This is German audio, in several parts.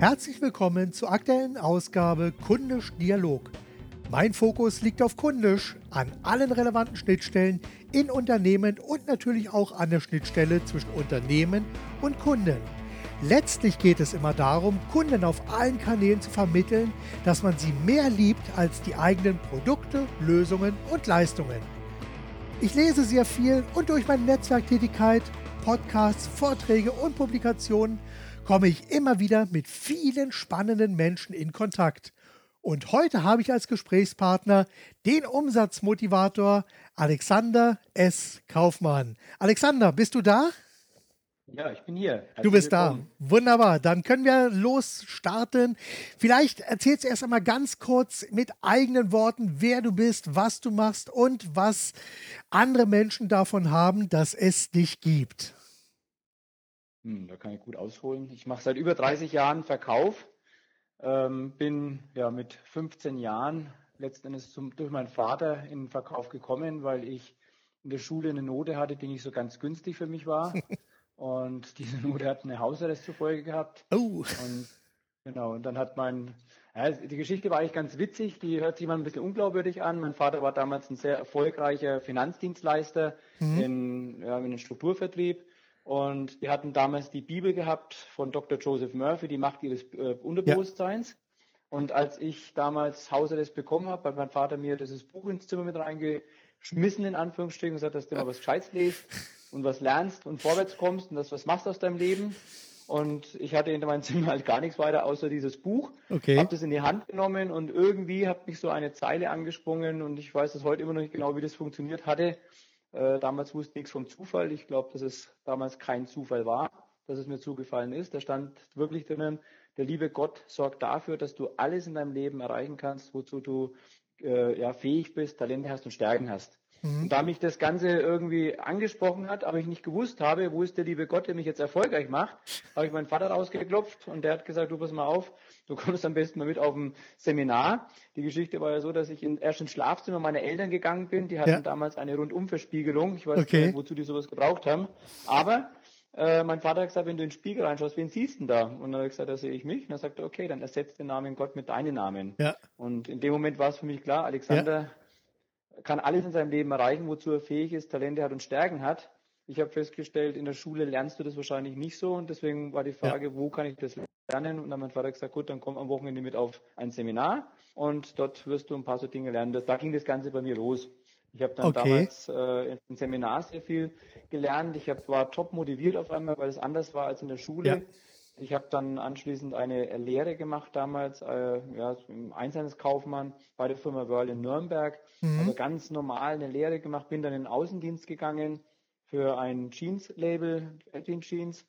Herzlich willkommen zur aktuellen Ausgabe Kundisch Dialog. Mein Fokus liegt auf Kundisch, an allen relevanten Schnittstellen in Unternehmen und natürlich auch an der Schnittstelle zwischen Unternehmen und Kunden. Letztlich geht es immer darum, Kunden auf allen Kanälen zu vermitteln, dass man sie mehr liebt als die eigenen Produkte, Lösungen und Leistungen. Ich lese sehr viel und durch meine Netzwerktätigkeit, Podcasts, Vorträge und Publikationen komme ich immer wieder mit vielen spannenden Menschen in Kontakt. Und heute habe ich als Gesprächspartner den Umsatzmotivator Alexander S. Kaufmann. Alexander, bist du da? Ja, ich bin hier. Herzlich du bist willkommen. da. Wunderbar. Dann können wir losstarten. Vielleicht erzählst du erst einmal ganz kurz mit eigenen Worten, wer du bist, was du machst und was andere Menschen davon haben, dass es dich gibt. Hm, da kann ich gut ausholen. Ich mache seit über 30 Jahren Verkauf. Ähm, bin ja mit 15 Jahren letzten Endes zum, durch meinen Vater in den Verkauf gekommen, weil ich in der Schule eine Note hatte, die nicht so ganz günstig für mich war. Und diese Note hat eine Hausarrest zur Folge gehabt. Oh. Und genau, und dann hat mein, ja, die Geschichte war eigentlich ganz witzig, die hört sich mal ein bisschen unglaubwürdig an. Mein Vater war damals ein sehr erfolgreicher Finanzdienstleister mhm. in, ja, in einem Strukturvertrieb. Und die hatten damals die Bibel gehabt von Dr. Joseph Murphy, die Macht ihres äh, Unterbewusstseins. Ja. Und als ich damals Hausarrest bekommen habe, hat mein Vater mir dieses Buch ins Zimmer mit reingeschmissen, in Anführungsstrichen, und gesagt, dass du mal was Gescheites liest und was lernst und vorwärts kommst und das was machst aus deinem Leben. Und ich hatte in meinem Zimmer halt gar nichts weiter außer dieses Buch. Okay. Habe das in die Hand genommen und irgendwie hat mich so eine Zeile angesprungen und ich weiß das heute immer noch nicht genau, wie das funktioniert hatte. Äh, damals wusste ich nichts vom Zufall. Ich glaube, dass es damals kein Zufall war, dass es mir zugefallen ist. Da stand wirklich drinnen, der liebe Gott sorgt dafür, dass du alles in deinem Leben erreichen kannst, wozu du äh, ja, fähig bist, Talente hast und Stärken hast. Mhm. Und da mich das Ganze irgendwie angesprochen hat, aber ich nicht gewusst habe, wo ist der liebe Gott, der mich jetzt erfolgreich macht, habe ich meinen Vater rausgeklopft und der hat gesagt, du pass mal auf, du kommst am besten mal mit auf ein Seminar. Die Geschichte war ja so, dass ich in, erst ins Schlafzimmer meiner Eltern gegangen bin. Die hatten ja. damals eine Rundumverspiegelung. Ich weiß okay. nicht, wozu die sowas gebraucht haben. Aber äh, mein Vater hat gesagt, wenn du in den Spiegel reinschaust, wen siehst du denn da? Und dann habe ich gesagt, da sehe ich mich. Und er sagte, okay, dann ersetzt den Namen Gott mit deinem Namen. Ja. Und in dem Moment war es für mich klar, Alexander kann alles in seinem Leben erreichen, wozu er fähig ist, Talente hat und Stärken hat. Ich habe festgestellt, in der Schule lernst du das wahrscheinlich nicht so und deswegen war die Frage, ja. wo kann ich das lernen? Und dann hat mein Vater gesagt, gut, dann komm am Wochenende mit auf ein Seminar und dort wirst du ein paar so Dinge lernen. Da ging das Ganze bei mir los. Ich habe dann okay. damals äh, im Seminar sehr viel gelernt. Ich hab, war top motiviert auf einmal, weil es anders war als in der Schule. Ja. Ich habe dann anschließend eine Lehre gemacht damals, äh, ja, im Einzelhandelskaufmann bei der Firma Wörl in Nürnberg. Mhm. Also ganz normal eine Lehre gemacht, bin dann in den Außendienst gegangen für ein Jeans-Label, Edwin Jeans.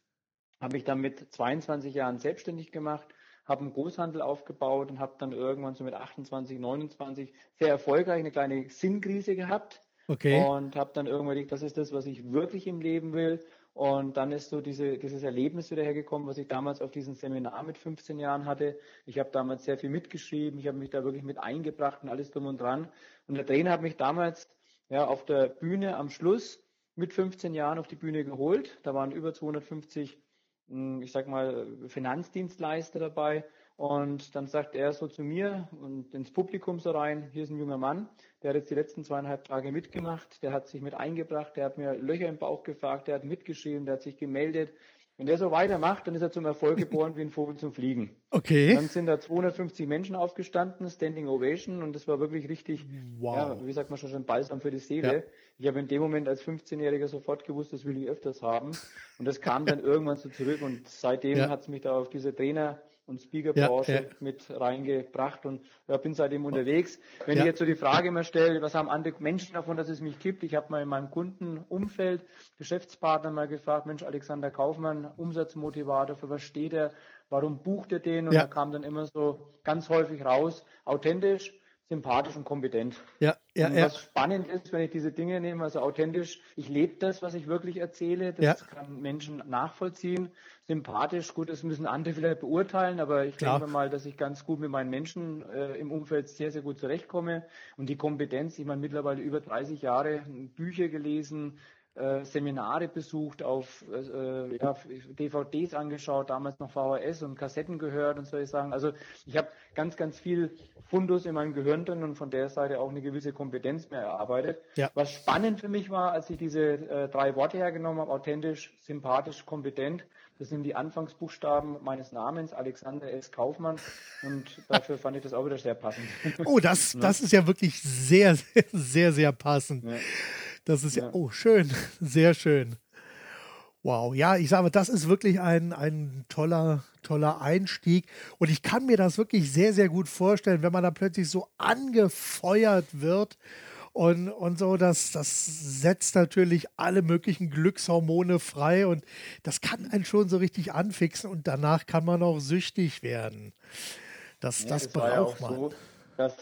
Habe ich dann mit 22 Jahren selbstständig gemacht, habe einen Großhandel aufgebaut und habe dann irgendwann so mit 28, 29 sehr erfolgreich eine kleine Sinnkrise gehabt. Okay. Und habe dann irgendwann gedacht, das ist das, was ich wirklich im Leben will und dann ist so diese, dieses Erlebnis wieder hergekommen, was ich damals auf diesem Seminar mit 15 Jahren hatte. Ich habe damals sehr viel mitgeschrieben, ich habe mich da wirklich mit eingebracht und alles drum und dran. Und der Trainer hat mich damals ja, auf der Bühne am Schluss mit 15 Jahren auf die Bühne geholt. Da waren über 250, hm, ich sag mal, Finanzdienstleister dabei. Und dann sagt er so zu mir und ins Publikum so rein, hier ist ein junger Mann, der hat jetzt die letzten zweieinhalb Tage mitgemacht, der hat sich mit eingebracht, der hat mir Löcher im Bauch gefragt, der hat mitgeschrieben, der hat sich gemeldet. Wenn der so weitermacht, dann ist er zum Erfolg geboren wie ein Vogel zum Fliegen. Okay. Dann sind da 250 Menschen aufgestanden, Standing Ovation, und das war wirklich richtig, wow. ja, wie sagt man schon, schon Balsam für die Seele. Ja. Ich habe in dem Moment als 15-Jähriger sofort gewusst, das will ich öfters haben. Und das kam dann irgendwann so zurück und seitdem ja. hat es mich da auf diese Trainer und Speakerbranche ja, ja. mit reingebracht und ja, bin seitdem unterwegs. Wenn ja. ich jetzt so die Frage mal stelle, was haben andere Menschen davon, dass es mich gibt? Ich habe mal in meinem Kundenumfeld Geschäftspartner mal gefragt, Mensch, Alexander Kaufmann, Umsatzmotivator, für was steht er? Warum bucht er den? Und da kam dann immer so ganz häufig raus, authentisch, sympathisch und kompetent. Ja, ja, und was ja. spannend ist, wenn ich diese Dinge nehme, also authentisch, ich lebe das, was ich wirklich erzähle, das ja. kann Menschen nachvollziehen. Sympathisch, gut, das müssen andere vielleicht beurteilen, aber ich Klar. denke mal, dass ich ganz gut mit meinen Menschen äh, im Umfeld sehr, sehr gut zurechtkomme. Und die Kompetenz, ich meine, mittlerweile über 30 Jahre Bücher gelesen, äh, Seminare besucht, auf äh, ja, DVDs angeschaut, damals noch VHS und Kassetten gehört und solche Sachen. Also ich habe ganz, ganz viel Fundus in meinem Gehirn drin und von der Seite auch eine gewisse Kompetenz mehr erarbeitet. Ja. Was spannend für mich war, als ich diese äh, drei Worte hergenommen habe, authentisch, sympathisch, kompetent, das sind die Anfangsbuchstaben meines Namens, Alexander S. Kaufmann. Und dafür fand ich das auch wieder sehr passend. Oh, das, das ist ja wirklich sehr, sehr, sehr, sehr passend. Ja. Das ist ja, ja, oh, schön, sehr schön. Wow, ja, ich sage, das ist wirklich ein, ein toller, toller Einstieg. Und ich kann mir das wirklich sehr, sehr gut vorstellen, wenn man da plötzlich so angefeuert wird und, und so, das, das setzt natürlich alle möglichen Glückshormone frei und das kann einen schon so richtig anfixen und danach kann man auch süchtig werden. Das, ja, das, das braucht man. So, dass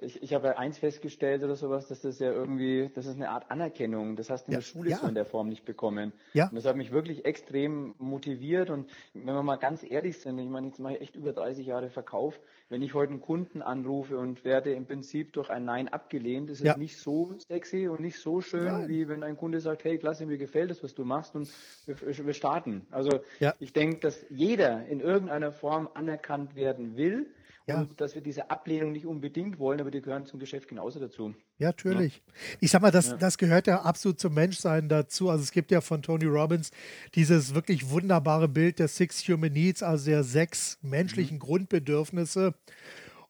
ich, ich habe ja eins festgestellt oder sowas, dass das ja irgendwie, das ist eine Art Anerkennung. Das hast du in ja, der Schule ja. so in der Form nicht bekommen. Ja. Und das hat mich wirklich extrem motiviert. Und wenn wir mal ganz ehrlich sind, ich meine, jetzt mache ich echt über 30 Jahre Verkauf. Wenn ich heute einen Kunden anrufe und werde im Prinzip durch ein Nein abgelehnt, ist ja. es nicht so sexy und nicht so schön, Nein. wie wenn ein Kunde sagt, hey, klasse, mir gefällt das, was du machst und wir, wir starten. Also ich denke, dass jeder in irgendeiner Form anerkannt werden will ja. Und dass wir diese Ablehnung nicht unbedingt wollen, aber die gehören zum Geschäft genauso dazu. Ja, natürlich. Ja. Ich sag mal, das, ja. das gehört ja absolut zum Menschsein dazu. Also es gibt ja von Tony Robbins dieses wirklich wunderbare Bild der Six Human Needs, also der sechs menschlichen mhm. Grundbedürfnisse.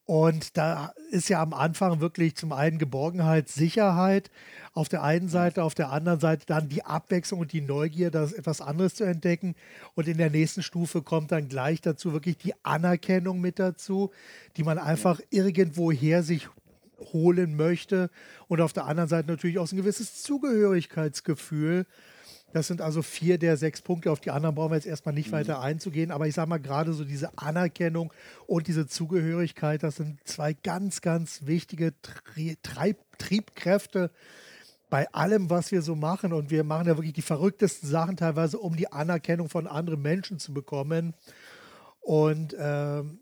Und da ist ja am Anfang wirklich zum einen Geborgenheit, Sicherheit auf der einen Seite, auf der anderen Seite dann die Abwechslung und die Neugier, das etwas anderes zu entdecken. Und in der nächsten Stufe kommt dann gleich dazu wirklich die Anerkennung mit dazu, die man einfach irgendwoher sich holen möchte. Und auf der anderen Seite natürlich auch ein gewisses Zugehörigkeitsgefühl das sind also vier der sechs Punkte. Auf die anderen brauchen wir jetzt erstmal nicht mhm. weiter einzugehen. Aber ich sage mal, gerade so diese Anerkennung und diese Zugehörigkeit, das sind zwei ganz, ganz wichtige Tri Treib Triebkräfte bei allem, was wir so machen. Und wir machen ja wirklich die verrücktesten Sachen teilweise, um die Anerkennung von anderen Menschen zu bekommen. Und ähm,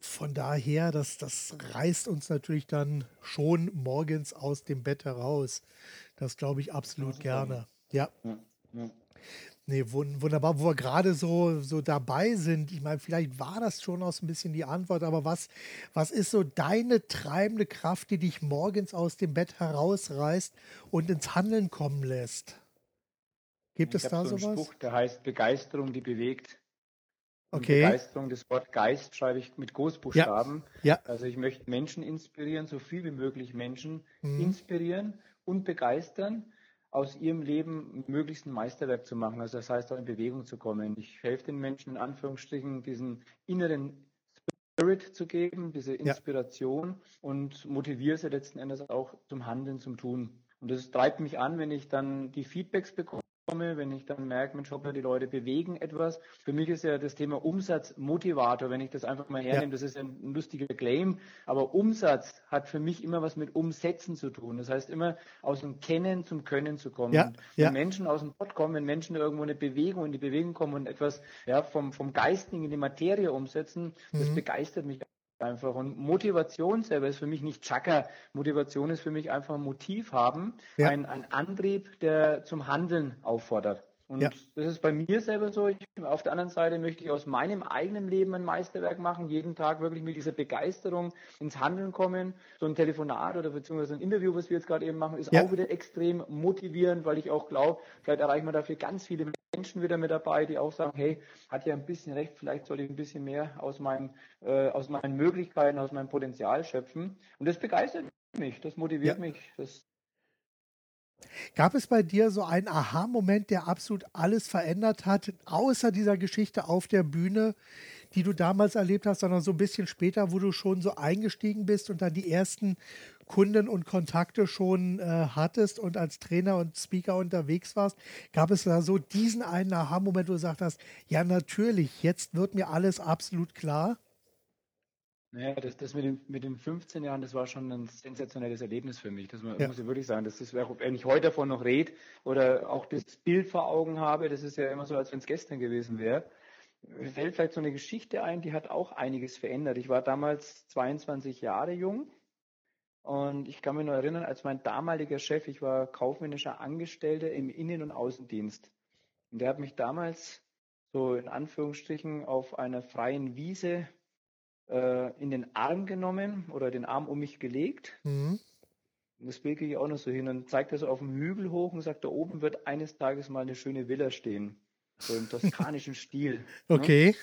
von daher, das, das reißt uns natürlich dann schon morgens aus dem Bett heraus. Das glaube ich absolut gerne. Ja. ja. Ja. Nee, wunderbar, wo wir gerade so, so dabei sind. Ich meine, vielleicht war das schon auch so ein bisschen die Antwort, aber was, was ist so deine treibende Kraft, die dich morgens aus dem Bett herausreißt und ins Handeln kommen lässt? Gibt ich es da so sowas? Spruch, der heißt Begeisterung, die bewegt. Okay. Begeisterung, das Wort Geist schreibe ich mit Großbuchstaben. Ja. ja. Also ich möchte Menschen inspirieren, so viel wie möglich Menschen mhm. inspirieren und begeistern aus ihrem Leben möglichst ein Meisterwerk zu machen. Also das heißt auch in Bewegung zu kommen. Ich helfe den Menschen in Anführungsstrichen, diesen inneren Spirit zu geben, diese Inspiration ja. und motiviere sie letzten Endes auch zum Handeln, zum Tun. Und das treibt mich an, wenn ich dann die Feedbacks bekomme komme, wenn ich dann merke, Mensch, hoppla, die Leute bewegen etwas. Für mich ist ja das Thema Umsatzmotivator, wenn ich das einfach mal hernehme, ja. das ist ein, ein lustiger Claim, aber Umsatz hat für mich immer was mit Umsetzen zu tun. Das heißt immer aus dem Kennen zum Können zu kommen. Ja. wenn ja. Menschen aus dem Pott kommen, wenn Menschen irgendwo eine Bewegung in die Bewegung kommen und etwas ja, vom, vom Geistigen in die Materie umsetzen, mhm. das begeistert mich einfach. Und Motivation selber ist für mich nicht Chaka. Motivation ist für mich einfach ein Motiv haben, ja. ein, ein Antrieb, der zum Handeln auffordert. Und ja. das ist bei mir selber so. Ich, auf der anderen Seite möchte ich aus meinem eigenen Leben ein Meisterwerk machen, jeden Tag wirklich mit dieser Begeisterung ins Handeln kommen. So ein Telefonat oder beziehungsweise ein Interview, was wir jetzt gerade eben machen, ist ja. auch wieder extrem motivierend, weil ich auch glaube, vielleicht erreichen wir dafür ganz viele Menschen wieder mit dabei, die auch sagen, hey, hat ja ein bisschen recht, vielleicht soll ich ein bisschen mehr aus meinem, äh, aus meinen Möglichkeiten, aus meinem Potenzial schöpfen. Und das begeistert mich, das motiviert ja. mich, das Gab es bei dir so einen Aha-Moment, der absolut alles verändert hat, außer dieser Geschichte auf der Bühne, die du damals erlebt hast, sondern so ein bisschen später, wo du schon so eingestiegen bist und dann die ersten Kunden und Kontakte schon äh, hattest und als Trainer und Speaker unterwegs warst? Gab es da so diesen einen Aha-Moment, wo du gesagt hast, ja natürlich, jetzt wird mir alles absolut klar? Naja, das, das mit, den, mit den 15 Jahren, das war schon ein sensationelles Erlebnis für mich. Das muss, ja. muss ich wirklich sagen. Das ist, wenn ich heute davon noch rede oder auch das Bild vor Augen habe, das ist ja immer so, als wenn es gestern gewesen wäre. Mir fällt vielleicht so eine Geschichte ein, die hat auch einiges verändert. Ich war damals 22 Jahre jung Und ich kann mich noch erinnern, als mein damaliger Chef, ich war kaufmännischer Angestellter im Innen- und Außendienst. Und der hat mich damals so in Anführungsstrichen auf einer freien Wiese äh, in den Arm genommen oder den Arm um mich gelegt. Mhm. Und das Bild gehe ich auch noch so hin. Und zeigt er so auf dem Hügel hoch und sagt, da oben wird eines Tages mal eine schöne Villa stehen. So im toskanischen Stil. Ne? Okay. Ne?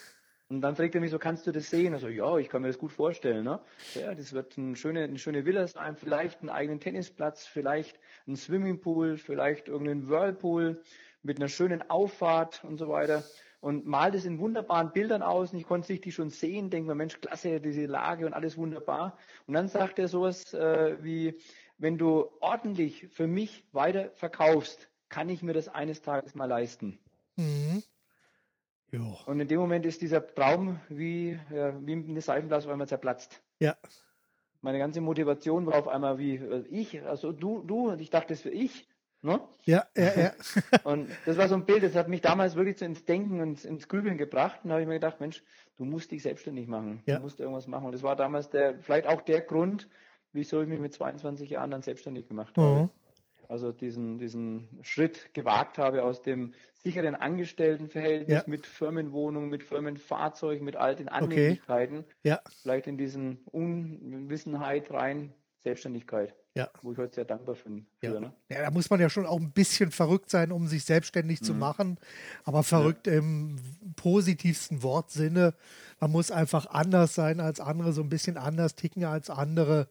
Und dann fragt er mich so, kannst du das sehen? Also ja, ich kann mir das gut vorstellen. Ne? Ja, das wird eine schöne, eine schöne Villa sein, vielleicht einen eigenen Tennisplatz, vielleicht ein Swimmingpool, vielleicht irgendeinen Whirlpool mit einer schönen Auffahrt und so weiter und malt es in wunderbaren Bildern aus und ich konnte sich die schon sehen, denke mir, Mensch, klasse, diese Lage und alles wunderbar. Und dann sagt er sowas äh, wie, wenn du ordentlich für mich weiter verkaufst, kann ich mir das eines Tages mal leisten. Mhm. Jo. Und in dem Moment ist dieser Traum wie, ja, wie eine Seifenblase auf einmal zerplatzt. Ja. Meine ganze Motivation war auf einmal wie äh, ich, also du, du, und ich dachte, das für ich. Ne? Ja, ja, ja. und das war so ein Bild, das hat mich damals wirklich so ins Denken und ins Grübeln gebracht. Und da habe ich mir gedacht, Mensch, du musst dich selbstständig machen. Ja. Du musst irgendwas machen. Und das war damals der, vielleicht auch der Grund, wieso ich mich mit 22 Jahren dann selbstständig gemacht habe. Mhm. Also diesen, diesen Schritt gewagt habe aus dem sicheren Angestelltenverhältnis ja. mit Firmenwohnung, mit Firmenfahrzeug, mit all den Annehmlichkeiten, okay. ja. vielleicht in diesen Unwissenheit rein Selbstständigkeit. Ja. Wo ich heute sehr dankbar bin. Ja. Ne? ja. da muss man ja schon auch ein bisschen verrückt sein, um sich selbstständig mhm. zu machen. Aber verrückt ja. im positivsten Wortsinne. Man muss einfach anders sein als andere, so ein bisschen anders ticken als andere.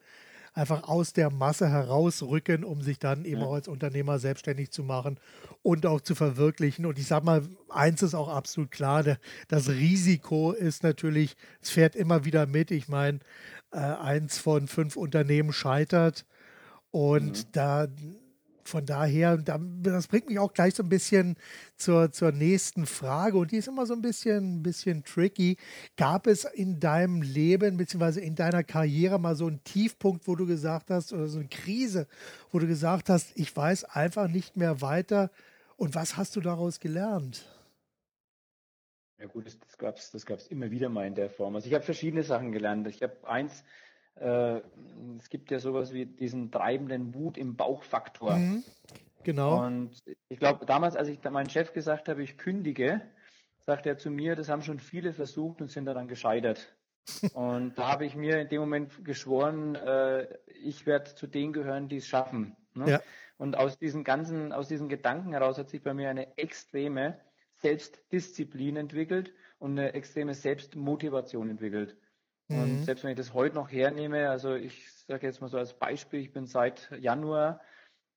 Einfach aus der Masse herausrücken, um sich dann eben ja. auch als Unternehmer selbstständig zu machen und auch zu verwirklichen. Und ich sage mal, eins ist auch absolut klar, das Risiko ist natürlich, es fährt immer wieder mit. Ich meine, äh, eins von fünf Unternehmen scheitert. Und mhm. da von daher, das bringt mich auch gleich so ein bisschen zur, zur nächsten Frage und die ist immer so ein bisschen, bisschen tricky. Gab es in deinem Leben bzw. in deiner Karriere mal so einen Tiefpunkt, wo du gesagt hast, oder so eine Krise, wo du gesagt hast, ich weiß einfach nicht mehr weiter und was hast du daraus gelernt? Ja gut, das, das gab es das gab's immer wieder mal in der Form. Also ich habe verschiedene Sachen gelernt. Ich habe eins, äh, es gibt ja sowas wie diesen treibenden Wut im Bauchfaktor. Mhm, genau. Und ich glaube, damals, als ich meinem Chef gesagt habe, ich kündige, sagte er zu mir, das haben schon viele versucht und sind daran gescheitert. und da habe ich mir in dem Moment geschworen, äh, ich werde zu denen gehören, die es schaffen. Ne? Ja. Und aus diesen ganzen, aus diesen Gedanken heraus hat sich bei mir eine extreme Selbstdisziplin entwickelt und eine extreme Selbstmotivation entwickelt. Mhm. Und selbst wenn ich das heute noch hernehme, also ich sage jetzt mal so als Beispiel, ich bin seit Januar,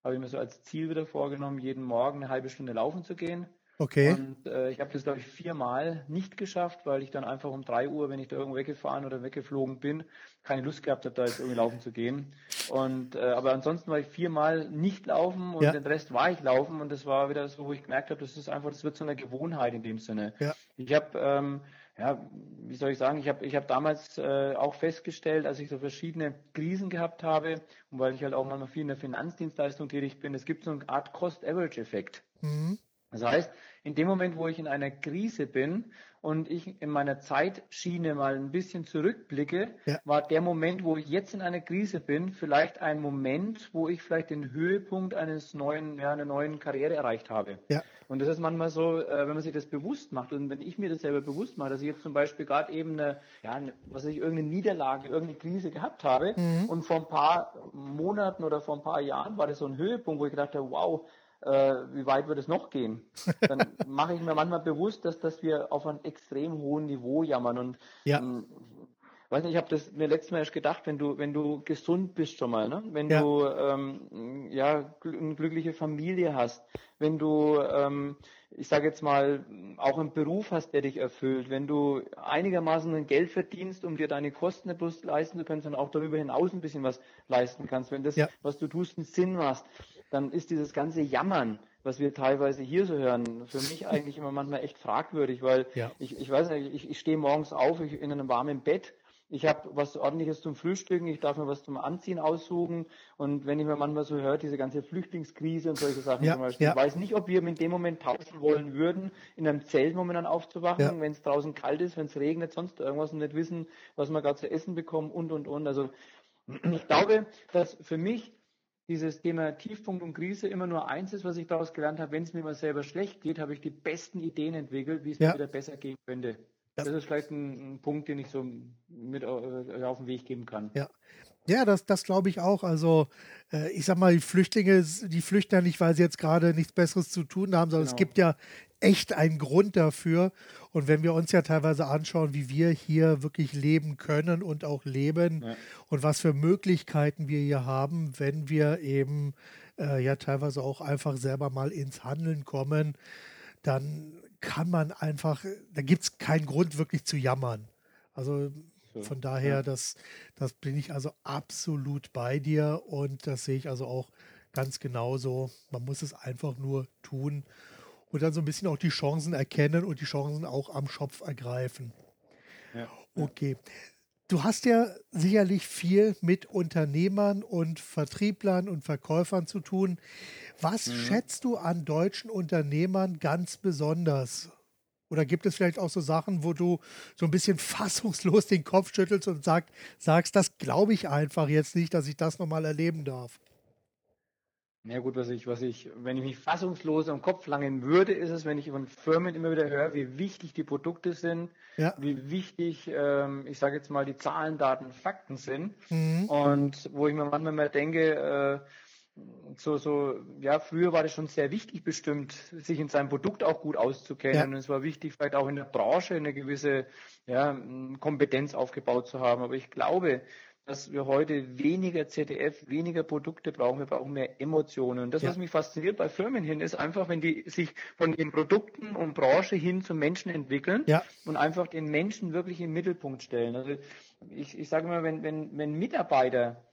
habe ich mir so als Ziel wieder vorgenommen, jeden Morgen eine halbe Stunde laufen zu gehen. Okay. Und äh, ich habe das, glaube ich, viermal nicht geschafft, weil ich dann einfach um drei Uhr, wenn ich da irgendwo weggefahren oder weggeflogen bin, keine Lust gehabt habe, da jetzt irgendwie laufen zu gehen. Und äh, aber ansonsten war ich viermal nicht laufen und ja. den Rest war ich laufen und das war wieder so, wo ich gemerkt habe, das ist einfach, das wird so eine Gewohnheit in dem Sinne. Ja. Ich habe ähm, ja, wie soll ich sagen, ich habe ich hab damals äh, auch festgestellt, als ich so verschiedene Krisen gehabt habe und weil ich halt auch manchmal viel in der Finanzdienstleistung tätig bin, es gibt so eine Art Cost-Average-Effekt. Mhm. Das heißt, in dem Moment, wo ich in einer Krise bin und ich in meiner Zeitschiene mal ein bisschen zurückblicke, ja. war der Moment, wo ich jetzt in einer Krise bin, vielleicht ein Moment, wo ich vielleicht den Höhepunkt eines neuen, ja, einer neuen Karriere erreicht habe. Ja. Und das ist manchmal so, äh, wenn man sich das bewusst macht und wenn ich mir das selber bewusst mache, dass ich jetzt zum Beispiel gerade eben eine, ja, eine, was weiß ich, irgendeine Niederlage, irgendeine Krise gehabt habe mhm. und vor ein paar Monaten oder vor ein paar Jahren war das so ein Höhepunkt, wo ich gedacht habe, wow, äh, wie weit wird es noch gehen? Dann mache ich mir manchmal bewusst, dass, dass wir auf einem extrem hohen Niveau jammern. Und ja. ähm, weiß nicht, ich habe das mir letztes Mal erst gedacht, wenn du, wenn du gesund bist schon mal, ne? wenn ja. du ähm, ja eine glückliche Familie hast, wenn du ähm, ich sage jetzt mal, auch einen Beruf hast, der dich erfüllt, wenn du einigermaßen ein Geld verdienst, um dir deine Kosten nicht bloß leisten zu können, sondern auch darüber hinaus ein bisschen was leisten kannst, wenn das, ja. was du tust, einen Sinn macht, dann ist dieses ganze Jammern, was wir teilweise hier so hören, für mich eigentlich immer manchmal echt fragwürdig, weil ja. ich, ich weiß nicht, ich, ich stehe morgens auf ich, in einem warmen Bett, ich habe was ordentliches zum Frühstücken, ich darf mir was zum Anziehen aussuchen und wenn ich mir manchmal so höre, diese ganze Flüchtlingskrise und solche Sachen ja, zum Beispiel, ja. ich weiß nicht, ob wir in dem Moment tauschen wollen würden, in einem Zelt momentan aufzuwachen, ja. wenn es draußen kalt ist, wenn es regnet, sonst irgendwas und nicht wissen, was wir gerade zu essen bekommen und und und. Also Ich glaube, dass für mich dieses Thema Tiefpunkt und Krise immer nur eins ist, was ich daraus gelernt habe. Wenn es mir mal selber schlecht geht, habe ich die besten Ideen entwickelt, wie es mir wieder besser gehen könnte. Das, das ist vielleicht ein, ein, Punkt, den ich so mit äh, auf den Weg geben kann. Ja, ja, das, das glaube ich auch. Also, äh, ich sag mal, die Flüchtlinge, die flüchten ja nicht, weil sie jetzt gerade nichts Besseres zu tun haben, sondern genau. es gibt ja echt einen Grund dafür. Und wenn wir uns ja teilweise anschauen, wie wir hier wirklich leben können und auch leben ja. und was für Möglichkeiten wir hier haben, wenn wir eben äh, ja teilweise auch einfach selber mal ins Handeln kommen, dann kann man einfach, da gibt es keinen Grund wirklich zu jammern. Also von daher, ja. das, das bin ich also absolut bei dir und das sehe ich also auch ganz genauso. Man muss es einfach nur tun und dann so ein bisschen auch die Chancen erkennen und die Chancen auch am Schopf ergreifen. Ja. Okay. Du hast ja sicherlich viel mit Unternehmern und Vertrieblern und Verkäufern zu tun. Was mhm. schätzt du an deutschen Unternehmern ganz besonders? Oder gibt es vielleicht auch so Sachen, wo du so ein bisschen fassungslos den Kopf schüttelst und sag, sagst, das glaube ich einfach jetzt nicht, dass ich das nochmal erleben darf? Ja gut, was ich, was ich, wenn ich mich fassungslos am Kopf langen würde, ist es, wenn ich von Firmen immer wieder höre, wie wichtig die Produkte sind, ja. wie wichtig, ähm, ich sage jetzt mal, die Zahlen, Daten, Fakten sind. Mhm. Und wo ich mir manchmal mal denke, äh, so, so, ja, früher war das schon sehr wichtig bestimmt, sich in seinem Produkt auch gut auszukennen. Ja. Und es war wichtig, vielleicht auch in der Branche eine gewisse ja, Kompetenz aufgebaut zu haben. Aber ich glaube, dass wir heute weniger ZDF, weniger Produkte brauchen, wir brauchen mehr Emotionen. Und das, ja. was mich fasziniert bei Firmen hin, ist einfach, wenn die sich von den Produkten und Branche hin zum Menschen entwickeln ja. und einfach den Menschen wirklich im Mittelpunkt stellen. Also ich, ich sage mal, wenn, wenn, wenn Mitarbeiter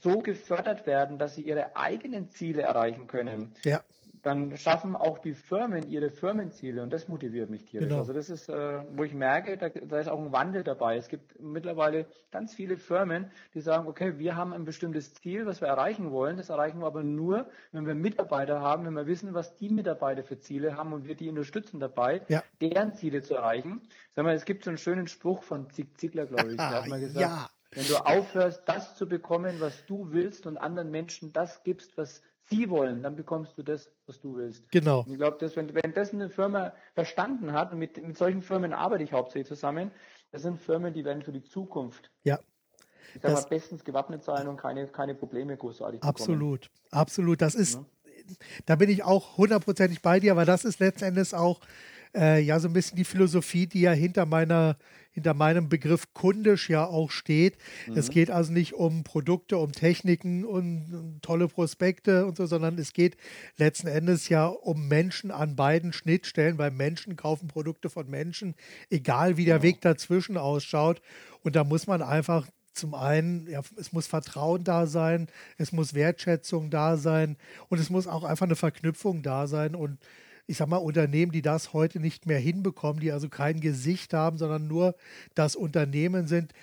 so gefördert werden, dass sie ihre eigenen Ziele erreichen können, ja. Dann schaffen auch die Firmen ihre Firmenziele und das motiviert mich tierisch. Genau. Also das ist, äh, wo ich merke, da, da, ist auch ein Wandel dabei. Es gibt mittlerweile ganz viele Firmen, die sagen, okay, wir haben ein bestimmtes Ziel, was wir erreichen wollen. Das erreichen wir aber nur, wenn wir Mitarbeiter haben, wenn wir wissen, was die Mitarbeiter für Ziele haben und wir die unterstützen dabei, ja. deren Ziele zu erreichen. Sag mal, es gibt so einen schönen Spruch von Zig Ziglar, glaube ich. Der hat mal gesagt, ja wenn du aufhörst, das zu bekommen, was du willst und anderen Menschen das gibst, was sie wollen, dann bekommst du das, was du willst. Genau. Und ich glaube, dass wenn, wenn das eine Firma verstanden hat, und mit, mit solchen Firmen arbeite ich hauptsächlich zusammen, das sind Firmen, die werden für die Zukunft ja. Ich sag das, mal, bestens gewappnet sein und keine, keine Probleme großartig Absolut, bekommen. absolut. Das ist, ja. da bin ich auch hundertprozentig bei dir, aber das ist letztendlich auch äh, ja so ein bisschen die Philosophie, die ja hinter meiner hinter meinem Begriff kundisch ja auch steht. Mhm. Es geht also nicht um Produkte, um Techniken und, und tolle Prospekte und so, sondern es geht letzten Endes ja um Menschen an beiden Schnittstellen, weil Menschen kaufen Produkte von Menschen, egal wie der genau. Weg dazwischen ausschaut. Und da muss man einfach zum einen, ja, es muss Vertrauen da sein, es muss Wertschätzung da sein und es muss auch einfach eine Verknüpfung da sein. Und ich sag mal, Unternehmen, die das heute nicht mehr hinbekommen, die also kein Gesicht haben, sondern nur das Unternehmen sind,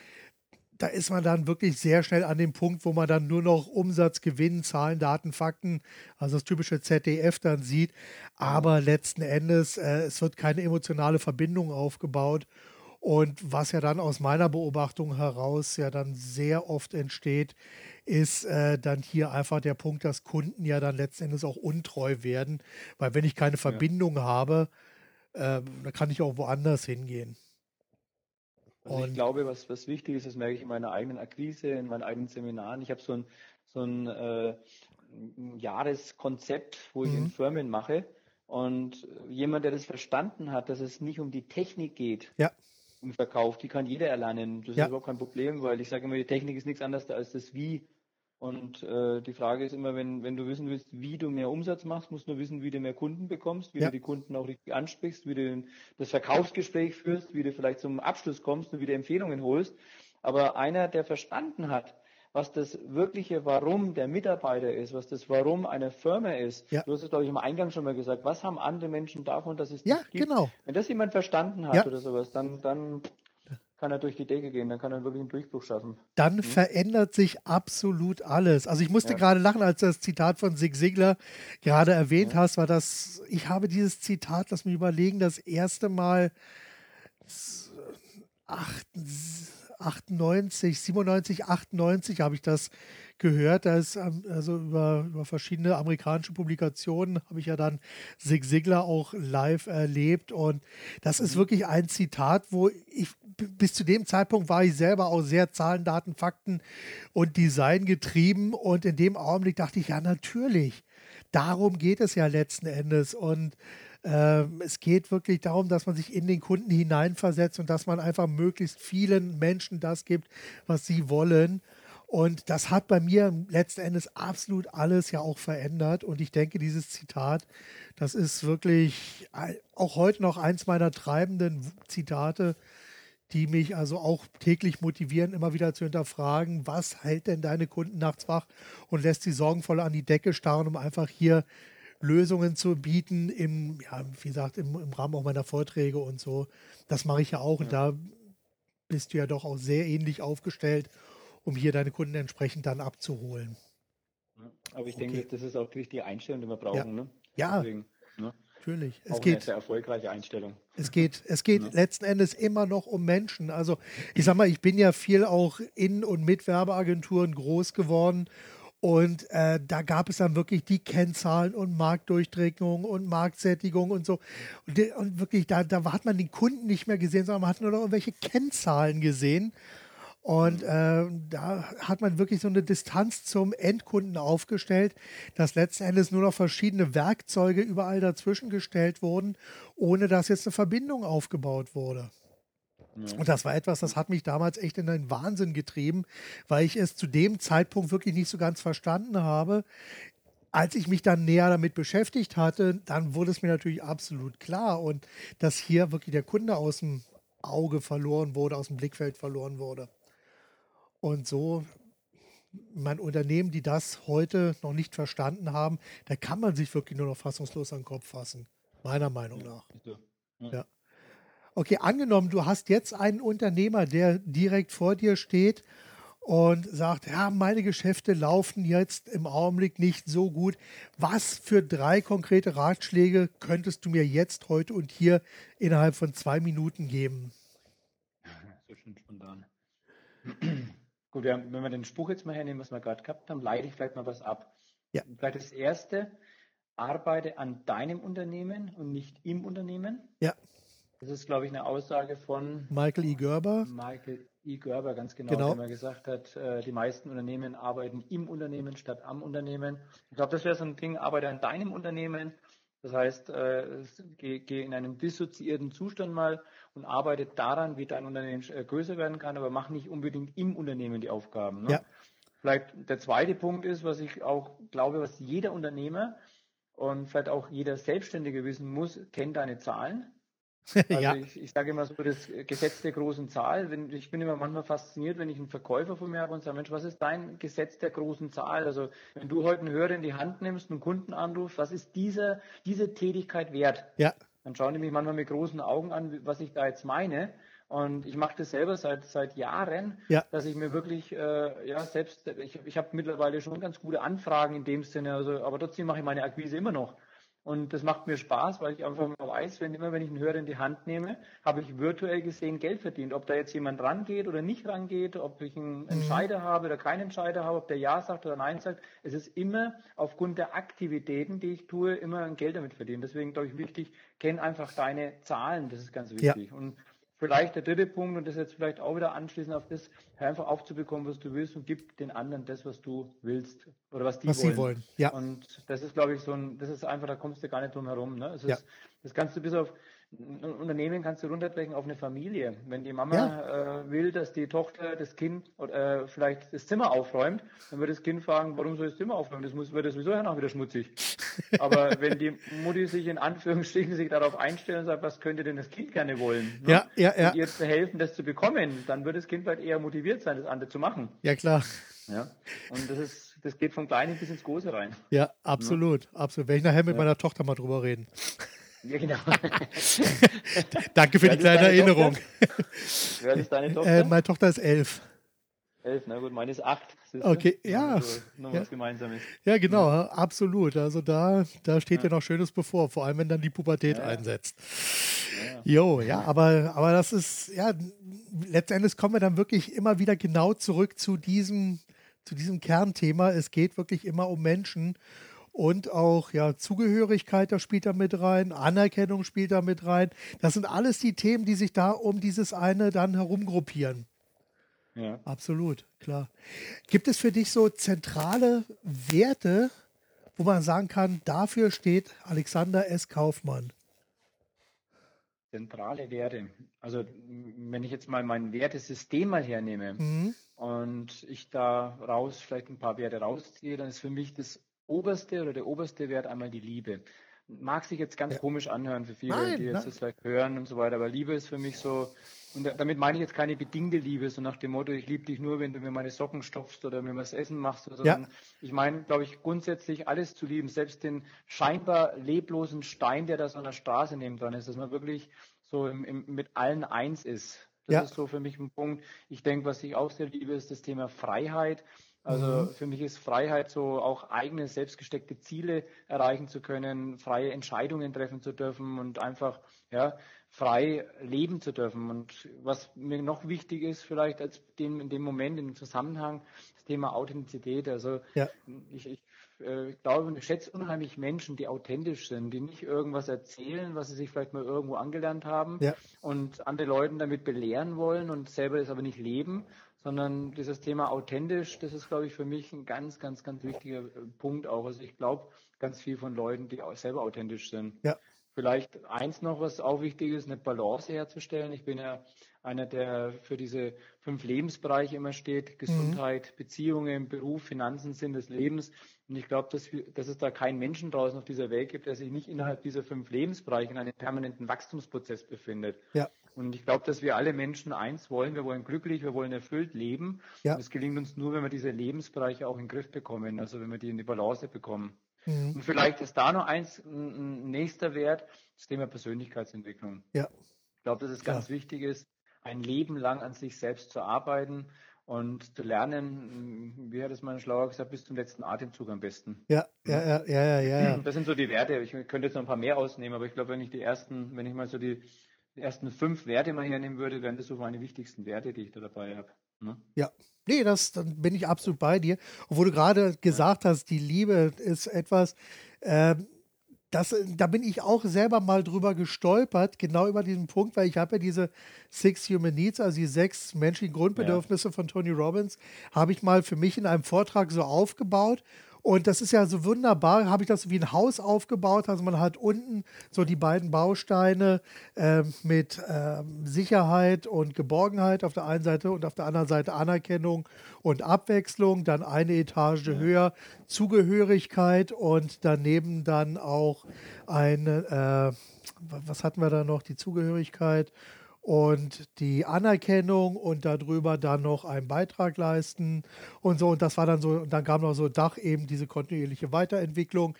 da ist man dann wirklich sehr schnell an dem Punkt, wo man dann nur noch Umsatz, Gewinn, Zahlen, Daten, Fakten, also das typische ZDF dann sieht. Aber letzten Endes, äh, es wird keine emotionale Verbindung aufgebaut. Und was ja dann aus meiner Beobachtung heraus ja dann sehr oft entsteht, ist äh, dann hier einfach der Punkt, dass Kunden ja dann letzten Endes auch untreu werden. Weil wenn ich keine Verbindung ja. habe, äh, dann kann ich auch woanders hingehen. Also ich glaube, was, was wichtig ist, das merke ich in meiner eigenen Akquise, in meinen eigenen Seminaren. Ich habe so ein, so ein, äh, ein Jahreskonzept, wo ich mhm. in Firmen mache. Und jemand, der das verstanden hat, dass es nicht um die Technik geht, ja im Verkauf, die kann jeder erlernen. Das ja. ist überhaupt kein Problem, weil ich sage immer, die Technik ist nichts anderes als das Wie. Und äh, die Frage ist immer, wenn, wenn du wissen willst, wie du mehr Umsatz machst, musst du wissen, wie du mehr Kunden bekommst, wie ja. du die Kunden auch richtig ansprichst, wie du das Verkaufsgespräch führst, wie du vielleicht zum Abschluss kommst und wie du Empfehlungen holst. Aber einer, der verstanden hat, was das wirkliche Warum der Mitarbeiter ist, was das Warum einer Firma ist. Ja. Du hast es, glaube ich, im Eingang schon mal gesagt. Was haben andere Menschen davon, dass es ja, gibt? genau. Wenn das jemand verstanden hat ja. oder sowas, dann, dann kann er durch die Decke gehen, dann kann er wirklich einen Durchbruch schaffen. Dann mhm. verändert sich absolut alles. Also ich musste ja. gerade lachen, als du das Zitat von Sig Sigler gerade erwähnt ja. hast, war das, ich habe dieses Zitat, lass mich überlegen, das erste Mal 78 98, 97, 98 habe ich das gehört. Da ist ähm, also über, über verschiedene amerikanische Publikationen habe ich ja dann Zig Ziglar auch live erlebt. Und das ist mhm. wirklich ein Zitat, wo ich bis zu dem Zeitpunkt war ich selber auch sehr Zahlen, Daten, Fakten und Design getrieben. Und in dem Augenblick dachte ich, ja, natürlich. Darum geht es ja letzten Endes. Und es geht wirklich darum, dass man sich in den Kunden hineinversetzt und dass man einfach möglichst vielen Menschen das gibt, was sie wollen. Und das hat bei mir letzten Endes absolut alles ja auch verändert. Und ich denke, dieses Zitat, das ist wirklich auch heute noch eins meiner treibenden Zitate, die mich also auch täglich motivieren, immer wieder zu hinterfragen, was hält denn deine Kunden nachts wach und lässt sie sorgenvoll an die Decke starren, um einfach hier Lösungen zu bieten, im, ja, wie gesagt, im, im Rahmen auch meiner Vorträge und so. Das mache ich ja auch ja. und da bist du ja doch auch sehr ähnlich aufgestellt, um hier deine Kunden entsprechend dann abzuholen. Aber ich okay. denke, das ist auch die richtige Einstellung, die wir brauchen. Ja, ne? ja. Deswegen, ne? natürlich. Es auch geht, eine sehr erfolgreiche Einstellung. Es geht, es geht ja. letzten Endes immer noch um Menschen. Also ich sag mal, ich bin ja viel auch in und mit Werbeagenturen groß geworden und äh, da gab es dann wirklich die Kennzahlen und Marktdurchdringung und Marktsättigung und so. Und, und, wirklich, da, da hat man den Kunden nicht mehr gesehen, sondern man hat nur noch irgendwelche Kennzahlen gesehen. Und äh, da hat man wirklich so eine Distanz zum Endkunden aufgestellt, dass letzten Endes nur noch verschiedene Werkzeuge überall dazwischen gestellt wurden, ohne dass jetzt eine Verbindung aufgebaut wurde. Und das war etwas, das hat mich damals echt in den Wahnsinn getrieben, weil ich es zu dem Zeitpunkt wirklich nicht so ganz verstanden habe. Als ich mich dann näher damit beschäftigt hatte, dann wurde es mir natürlich absolut klar und dass hier wirklich der Kunde aus dem Auge verloren wurde, aus dem Blickfeld verloren wurde. Und so mein Unternehmen, die das heute noch nicht verstanden haben, da kann man sich wirklich nur noch fassungslos an den Kopf fassen. Meiner Meinung nach. Ja. ja. Okay, angenommen, du hast jetzt einen Unternehmer, der direkt vor dir steht und sagt, ja, meine Geschäfte laufen jetzt im Augenblick nicht so gut. Was für drei konkrete Ratschläge könntest du mir jetzt, heute und hier innerhalb von zwei Minuten geben? So schön spontan. Gut, wenn wir den Spruch jetzt mal hernehmen, was wir gerade gehabt haben, leite ich vielleicht mal was ab. Ja. Vielleicht das erste, arbeite an deinem Unternehmen und nicht im Unternehmen. Ja. Das ist, glaube ich, eine Aussage von Michael E. Gerber. Michael E. Gerber, ganz genau, genau. der gesagt hat, äh, die meisten Unternehmen arbeiten im Unternehmen statt am Unternehmen. Ich glaube, das wäre so ein Ding, arbeite an deinem Unternehmen. Das heißt, äh, geh, geh, in einen dissoziierten Zustand mal und arbeite daran, wie dein Unternehmen äh, größer werden kann, aber mach nicht unbedingt im Unternehmen die Aufgaben. Ne? Ja. Vielleicht der zweite Punkt ist, was ich auch glaube, was jeder Unternehmer und vielleicht auch jeder Selbstständige wissen muss, kennt deine Zahlen. Also ja. ich, ich sage immer so das Gesetz der großen Zahl. Wenn, ich bin immer manchmal fasziniert, wenn ich einen Verkäufer von mir habe und sage, Mensch, was ist dein Gesetz der großen Zahl? Also wenn du heute einen Hörer in die Hand nimmst, einen Kunden anrufst, was ist diese, diese Tätigkeit wert? Ja. Dann schauen die mich manchmal mit großen Augen an, was ich da jetzt meine. Und ich mache das selber seit seit Jahren, ja. dass ich mir wirklich äh, ja selbst ich, ich habe mittlerweile schon ganz gute Anfragen in dem Sinne, also aber trotzdem mache ich meine Akquise immer noch. Und das macht mir Spaß, weil ich einfach mal weiß, wenn immer wenn ich einen Hörer in die Hand nehme, habe ich virtuell gesehen Geld verdient. Ob da jetzt jemand rangeht oder nicht rangeht, ob ich einen mhm. Entscheider habe oder keinen Entscheider habe, ob der Ja sagt oder Nein sagt. Es ist immer aufgrund der Aktivitäten, die ich tue, immer ein Geld damit verdienen. Deswegen glaube ich wichtig, kenn einfach deine Zahlen. Das ist ganz wichtig. Ja. Und vielleicht der dritte Punkt, und das jetzt vielleicht auch wieder anschließend auf das, einfach aufzubekommen, was du willst und gib den anderen das, was du willst oder was die was wollen. Sie wollen. Ja. Und das ist, glaube ich, so ein, das ist einfach, da kommst du gar nicht drum herum. Ne? Es ist, ja. Das kannst du bis auf ein Unternehmen kannst du runterbrechen auf eine Familie. Wenn die Mama ja. äh, will, dass die Tochter das Kind äh, vielleicht das Zimmer aufräumt, dann wird das Kind fragen, warum soll das Zimmer aufräumen? Das muss, wird das sowieso ja wieder schmutzig. Aber wenn die Mutti sich in Anführungsstrichen sich darauf einstellt und sagt, was könnte denn das Kind gerne wollen? Ne? Ja, ja, ja. Und ihr zu helfen, das zu bekommen, dann wird das Kind vielleicht eher motiviert sein, das andere zu machen. Ja, klar. Ja. Und das ist, das geht vom Kleinen bis ins Große rein. Ja, absolut, ja. absolut. Werde ich nachher mit ja. meiner Tochter mal drüber reden. Ja, genau. Danke für die kleine Erinnerung. Wer ist deine Tochter? Äh, meine Tochter ist elf. Elf, na gut, meine ist acht. Okay, ja. Also noch ja. was Gemeinsames. Ja, genau, ja. absolut. Also da, da steht ja. ja noch Schönes bevor, vor allem wenn dann die Pubertät einsetzt. Jo, ja, aber, aber das ist, ja, letztendlich kommen wir dann wirklich immer wieder genau zurück zu diesem, zu diesem Kernthema. Es geht wirklich immer um Menschen und auch ja, Zugehörigkeit, da spielt da mit rein, Anerkennung spielt da mit rein. Das sind alles die Themen, die sich da um dieses eine dann herumgruppieren. Ja. Absolut, klar. Gibt es für dich so zentrale Werte, wo man sagen kann, dafür steht Alexander S. Kaufmann? Zentrale Werte. Also wenn ich jetzt mal mein Wertesystem mal hernehme mhm. und ich da raus vielleicht ein paar Werte rausziehe, dann ist für mich das oberste oder der oberste Wert einmal die Liebe. Mag sich jetzt ganz ja. komisch anhören für viele, nein, die jetzt das vielleicht hören und so weiter, aber Liebe ist für mich so und damit meine ich jetzt keine bedingte Liebe, so nach dem Motto, ich liebe dich nur, wenn du mir meine Socken stopfst oder mir was Essen machst, oder ja. ich meine, glaube ich, grundsätzlich alles zu lieben, selbst den scheinbar leblosen Stein, der da so an der Straße neben dran ist, dass man wirklich so im, im, mit allen eins ist. Das ja. ist so für mich ein Punkt. Ich denke, was ich auch sehr liebe, ist das Thema Freiheit. Also mhm. für mich ist Freiheit so auch eigene selbstgesteckte Ziele erreichen zu können, freie Entscheidungen treffen zu dürfen und einfach ja frei leben zu dürfen. Und was mir noch wichtig ist, vielleicht als dem, in dem Moment, im Zusammenhang, das Thema Authentizität. Also ja. ich, ich äh, glaube und ich schätze unheimlich Menschen, die authentisch sind, die nicht irgendwas erzählen, was sie sich vielleicht mal irgendwo angelernt haben ja. und andere Leuten damit belehren wollen und selber das aber nicht leben, sondern dieses Thema authentisch, das ist, glaube ich, für mich ein ganz, ganz, ganz wichtiger äh, Punkt auch. Also ich glaube ganz viel von Leuten, die auch selber authentisch sind. Ja. Vielleicht eins noch, was auch wichtig ist, eine Balance herzustellen. Ich bin ja einer, der für diese fünf Lebensbereiche immer steht. Gesundheit, mhm. Beziehungen, Beruf, Finanzen, Sinn des Lebens. Und ich glaube, dass, dass es da keinen Menschen draußen auf dieser Welt gibt, der sich nicht innerhalb dieser fünf Lebensbereiche in einem permanenten Wachstumsprozess befindet. Ja. Und ich glaube, dass wir alle Menschen eins wollen. Wir wollen glücklich, wir wollen erfüllt leben. Ja. Und es gelingt uns nur, wenn wir diese Lebensbereiche auch in den Griff bekommen, also wenn wir die in die Balance bekommen. Mhm. Und vielleicht ist da noch eins, ein nächster Wert, das Thema Persönlichkeitsentwicklung. Ja. Ich glaube, dass es ganz ja. wichtig ist, ein Leben lang an sich selbst zu arbeiten und zu lernen, wie hat es mein Schlauer gesagt, bis zum letzten Atemzug am besten. Ja, ja, ja, ja, ja, ja. Das sind so die Werte. Ich könnte jetzt noch ein paar mehr ausnehmen, aber ich glaube, wenn ich die ersten, wenn ich mal so die, die ersten fünf Werte mal hernehmen würde, wären das so meine wichtigsten Werte, die ich da dabei habe. Ne? Ja, nee, das dann bin ich absolut bei dir. Obwohl du gerade gesagt hast, die Liebe ist etwas, äh, das, da bin ich auch selber mal drüber gestolpert, genau über diesen Punkt, weil ich habe ja diese Six Human Needs, also die sechs menschlichen Grundbedürfnisse ja. von Tony Robbins, habe ich mal für mich in einem Vortrag so aufgebaut und das ist ja so wunderbar, habe ich das wie ein Haus aufgebaut. Also man hat unten so die beiden Bausteine äh, mit äh, Sicherheit und Geborgenheit auf der einen Seite und auf der anderen Seite Anerkennung und Abwechslung. Dann eine Etage höher Zugehörigkeit und daneben dann auch eine, äh, was hatten wir da noch, die Zugehörigkeit und die Anerkennung und darüber dann noch einen Beitrag leisten und so. Und das war dann so, und dann kam noch so Dach eben diese kontinuierliche Weiterentwicklung.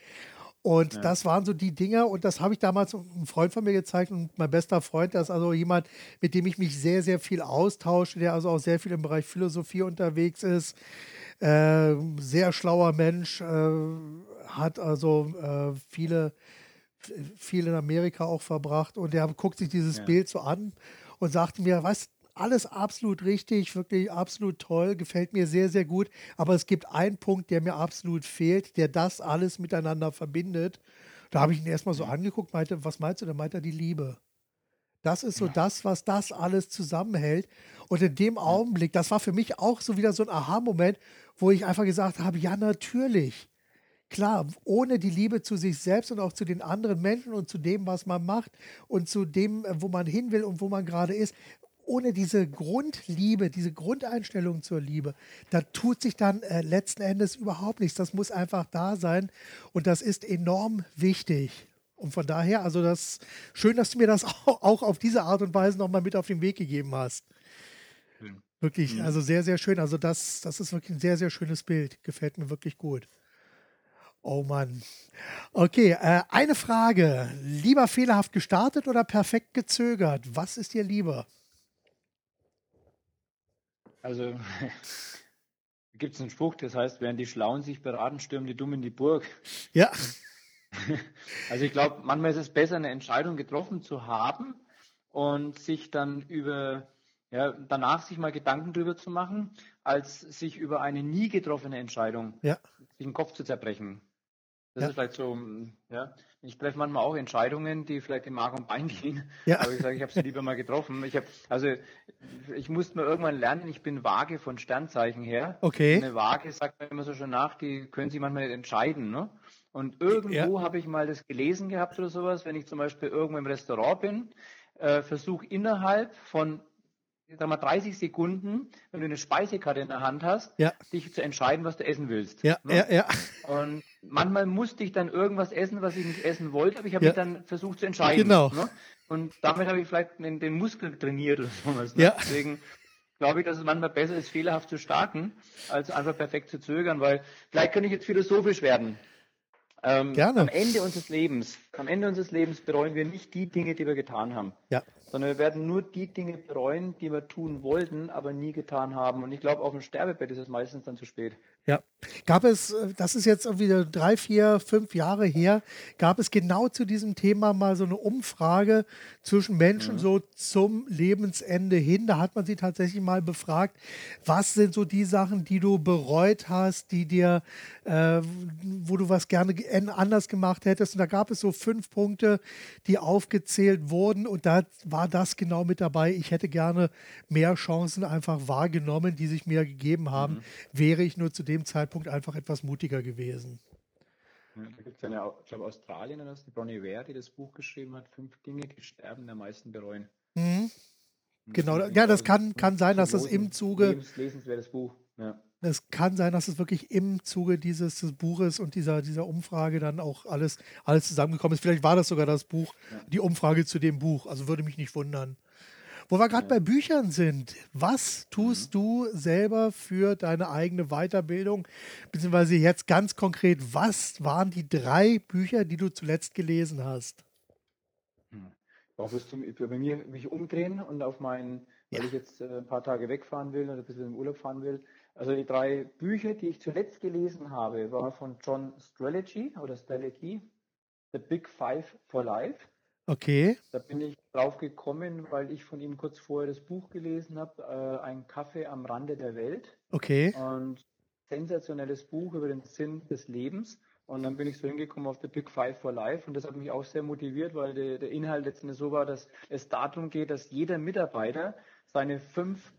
Und ja. das waren so die Dinge, und das habe ich damals einem Freund von mir gezeigt. Und mein bester Freund, das ist also jemand, mit dem ich mich sehr, sehr viel austausche, der also auch sehr viel im Bereich Philosophie unterwegs ist. Äh, sehr schlauer Mensch, äh, hat also äh, viele viel in Amerika auch verbracht und der guckt sich dieses ja. Bild so an und sagt mir, was, alles absolut richtig, wirklich absolut toll, gefällt mir sehr, sehr gut. Aber es gibt einen Punkt, der mir absolut fehlt, der das alles miteinander verbindet. Da habe ich ihn erstmal so angeguckt, meinte, was meinst du? Da meint er die Liebe. Das ist so ja. das, was das alles zusammenhält. Und in dem Augenblick, das war für mich auch so wieder so ein Aha-Moment, wo ich einfach gesagt habe, ja, natürlich klar, ohne die Liebe zu sich selbst und auch zu den anderen Menschen und zu dem, was man macht und zu dem, äh, wo man hin will und wo man gerade ist, ohne diese Grundliebe, diese Grundeinstellung zur Liebe, da tut sich dann äh, letzten Endes überhaupt nichts. Das muss einfach da sein und das ist enorm wichtig. Und von daher, also das schön, dass du mir das auch, auch auf diese Art und Weise nochmal mit auf den Weg gegeben hast. Mhm. Wirklich, also sehr, sehr schön. Also das, das ist wirklich ein sehr, sehr schönes Bild. Gefällt mir wirklich gut. Oh Mann. Okay, äh, eine Frage. Lieber fehlerhaft gestartet oder perfekt gezögert? Was ist dir lieber? Also gibt es einen Spruch, das heißt, während die Schlauen sich beraten, stürmen die Dummen in die Burg. Ja. Also ich glaube, manchmal ist es besser, eine Entscheidung getroffen zu haben und sich dann über ja, danach sich mal Gedanken drüber zu machen, als sich über eine nie getroffene Entscheidung Ja. den Kopf zu zerbrechen. Das Ja. ist vielleicht so, ja. Ich treffe manchmal auch Entscheidungen, die vielleicht im Mark und Bein gehen. Ja. Aber ich sage, ich habe sie lieber mal getroffen. Ich habe, also ich musste mir irgendwann lernen, ich bin vage von Sternzeichen her. Okay. Eine Waage sagt man immer so schon nach, die können sich manchmal nicht entscheiden, ne? Und irgendwo habe ich mal das gelesen gehabt oder sowas, wenn ich zum Beispiel irgendwo im Restaurant bin, äh, versuche innerhalb von sag mal 30 Sekunden, wenn du eine Speisekarte in der Hand hast, Ja. dich zu entscheiden, was du essen willst. Ja, ne? ja, ja. Und manchmal musste ich dann irgendwas essen, was ich nicht essen wollte, aber ich habe Ja. mich dann versucht zu entscheiden. Genau. Ne? Und damit habe ich vielleicht den, den Muskel trainiert oder sowas. Ne? Ja. Deswegen glaube ich, dass es manchmal besser ist, fehlerhaft zu starten, als einfach perfekt zu zögern, weil vielleicht könnte ich jetzt philosophisch werden. Ähm, Gerne. Am Ende unseres Lebens, am Ende unseres Lebens bereuen wir nicht die Dinge, die wir getan haben, Ja. sondern wir werden nur die Dinge bereuen, die wir tun wollten, aber nie getan haben. Und ich glaube, auf dem Sterbebett ist es meistens dann zu spät. Ja. Gab es, äh, das ist jetzt wieder drei, vier, fünf Jahre her, gab es genau zu diesem Thema mal so eine Umfrage zwischen Menschen so zum Lebensende hin. Da hat man sie tatsächlich mal befragt, was sind so die Sachen, die du bereut hast, die dir, äh, wo du was gerne ge- anders gemacht hättest. Und da gab es so fünf Punkte, die aufgezählt wurden. Und da war das genau mit dabei. Ich hätte gerne mehr Chancen einfach wahrgenommen, die sich mir gegeben haben. Wäre ich nur zu dem Zeitpunkt einfach etwas mutiger gewesen. Ja, da gibt es eine, ich glaube, Australien, das die Bronnie Ware, die das Buch geschrieben hat, fünf Dinge, die Sterben am meisten bereuen. Mhm. Genau, ja, das kann- kann sein, dass das im Zuge- lesenswertes Buch. Ja. Es kann sein, dass es wirklich im Zuge dieses des Buches und dieser, dieser Umfrage dann auch alles, alles zusammengekommen ist. Vielleicht war das sogar das Buch, die Umfrage zu dem Buch. Also würde mich nicht wundern. Wo wir gerade bei Büchern sind, was tust du selber für deine eigene Weiterbildung? Beziehungsweise jetzt ganz konkret, was waren die drei Bücher, die du zuletzt gelesen hast? Auch wirst du bei mir mich umdrehen und auf meinen, weil Ja. ich jetzt äh, ein paar Tage wegfahren will oder ein bisschen im Urlaub fahren will. Also die drei Bücher, die ich zuletzt gelesen habe, waren von John Strategy oder Strategy, The Big Five for Life. Okay, Da bin ich drauf gekommen, weil ich von ihm kurz vorher das Buch gelesen habe, äh, Ein Kaffee am Rande der Welt. okay, Und sensationelles Buch über den Sinn des Lebens. Und dann bin ich so hingekommen auf The Big Five for Life. Und das hat mich auch sehr motiviert, weil der, der Inhalt letztendlich so war, dass es darum geht, dass jeder Mitarbeiter seine fünf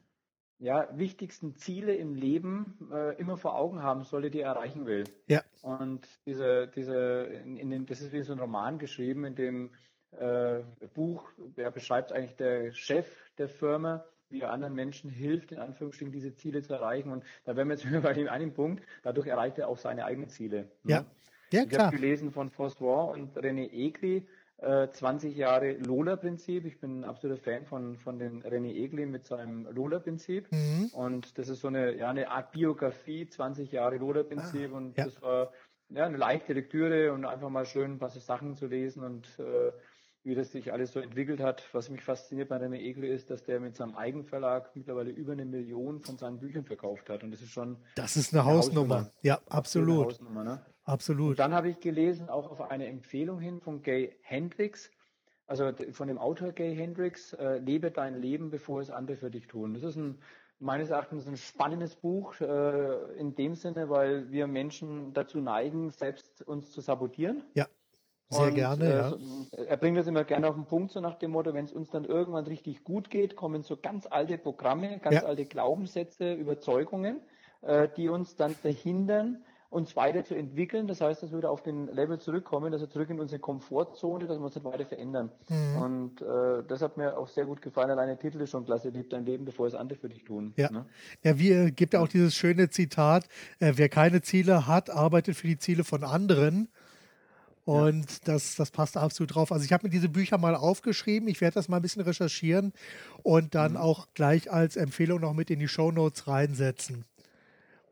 ja, wichtigsten Ziele im Leben äh, immer vor Augen haben sollte, die er erreichen will. ja, Und diese, diese, in, in dem, das ist wie so ein Roman geschrieben, in dem äh, Buch, der beschreibt eigentlich der Chef der Firma, wie er anderen Menschen hilft, in Anführungsstrichen diese Ziele zu erreichen. Und da wären wir jetzt bei dem einen Punkt, dadurch erreicht er auch seine eigenen Ziele. ja, ne? ja, Ich klar. habe gelesen von François und René Egli, äh, 20 Jahre Lola-Prinzip. Ich bin ein absoluter Fan von, von den René Egli mit seinem Lola-Prinzip. Mhm. Und das ist so eine, ja, eine Art Biografie, 20 Jahre Lola-Prinzip. und ja. das war ja, eine leichte Lektüre und einfach mal schön ein paar Sachen zu lesen und äh, wie das sich alles so entwickelt hat. Was mich fasziniert bei René Egli ist, dass der mit seinem Eigenverlag mittlerweile über eine Million von seinen Büchern verkauft hat. Und das ist schon Das ist eine Eine Hausnummer. Hausnummer. Ja, eine absolut, Hausnummer, ne? absolut. Dann habe ich gelesen, auch auf eine Empfehlung hin von Gay Hendricks, also von dem Autor Gay Hendricks, äh, Lebe dein Leben, bevor es andere für dich tun. Das ist ein, meines Erachtens ein spannendes Buch, äh, in dem Sinne, weil wir Menschen dazu neigen, selbst uns zu sabotieren. Ja, sehr Und, gerne, äh, ja. Er bringt das immer gerne auf den Punkt, so nach dem Motto, wenn es uns dann irgendwann richtig gut geht, kommen so ganz alte Programme, ganz Ja. alte Glaubenssätze, Überzeugungen, äh, die uns dann verhindern, uns weiterzuentwickeln. Das heißt, dass wir wieder auf den Level zurückkommen, also zurück in unsere Komfortzone, dass wir uns nicht weiter verändern. Mhm. Und äh, das hat mir auch sehr gut gefallen. Alleine der Titel ist schon klasse, Lieb dein Leben, bevor es andere für dich tun. Ja. Ne? Ja, wie äh, gibt auch dieses schöne Zitat, äh, wer keine Ziele hat, arbeitet für die Ziele von anderen. Und das, das passt absolut drauf. Also ich habe mir diese Bücher mal aufgeschrieben. Ich werde das mal ein bisschen recherchieren und dann auch gleich als Empfehlung noch mit in die Shownotes reinsetzen.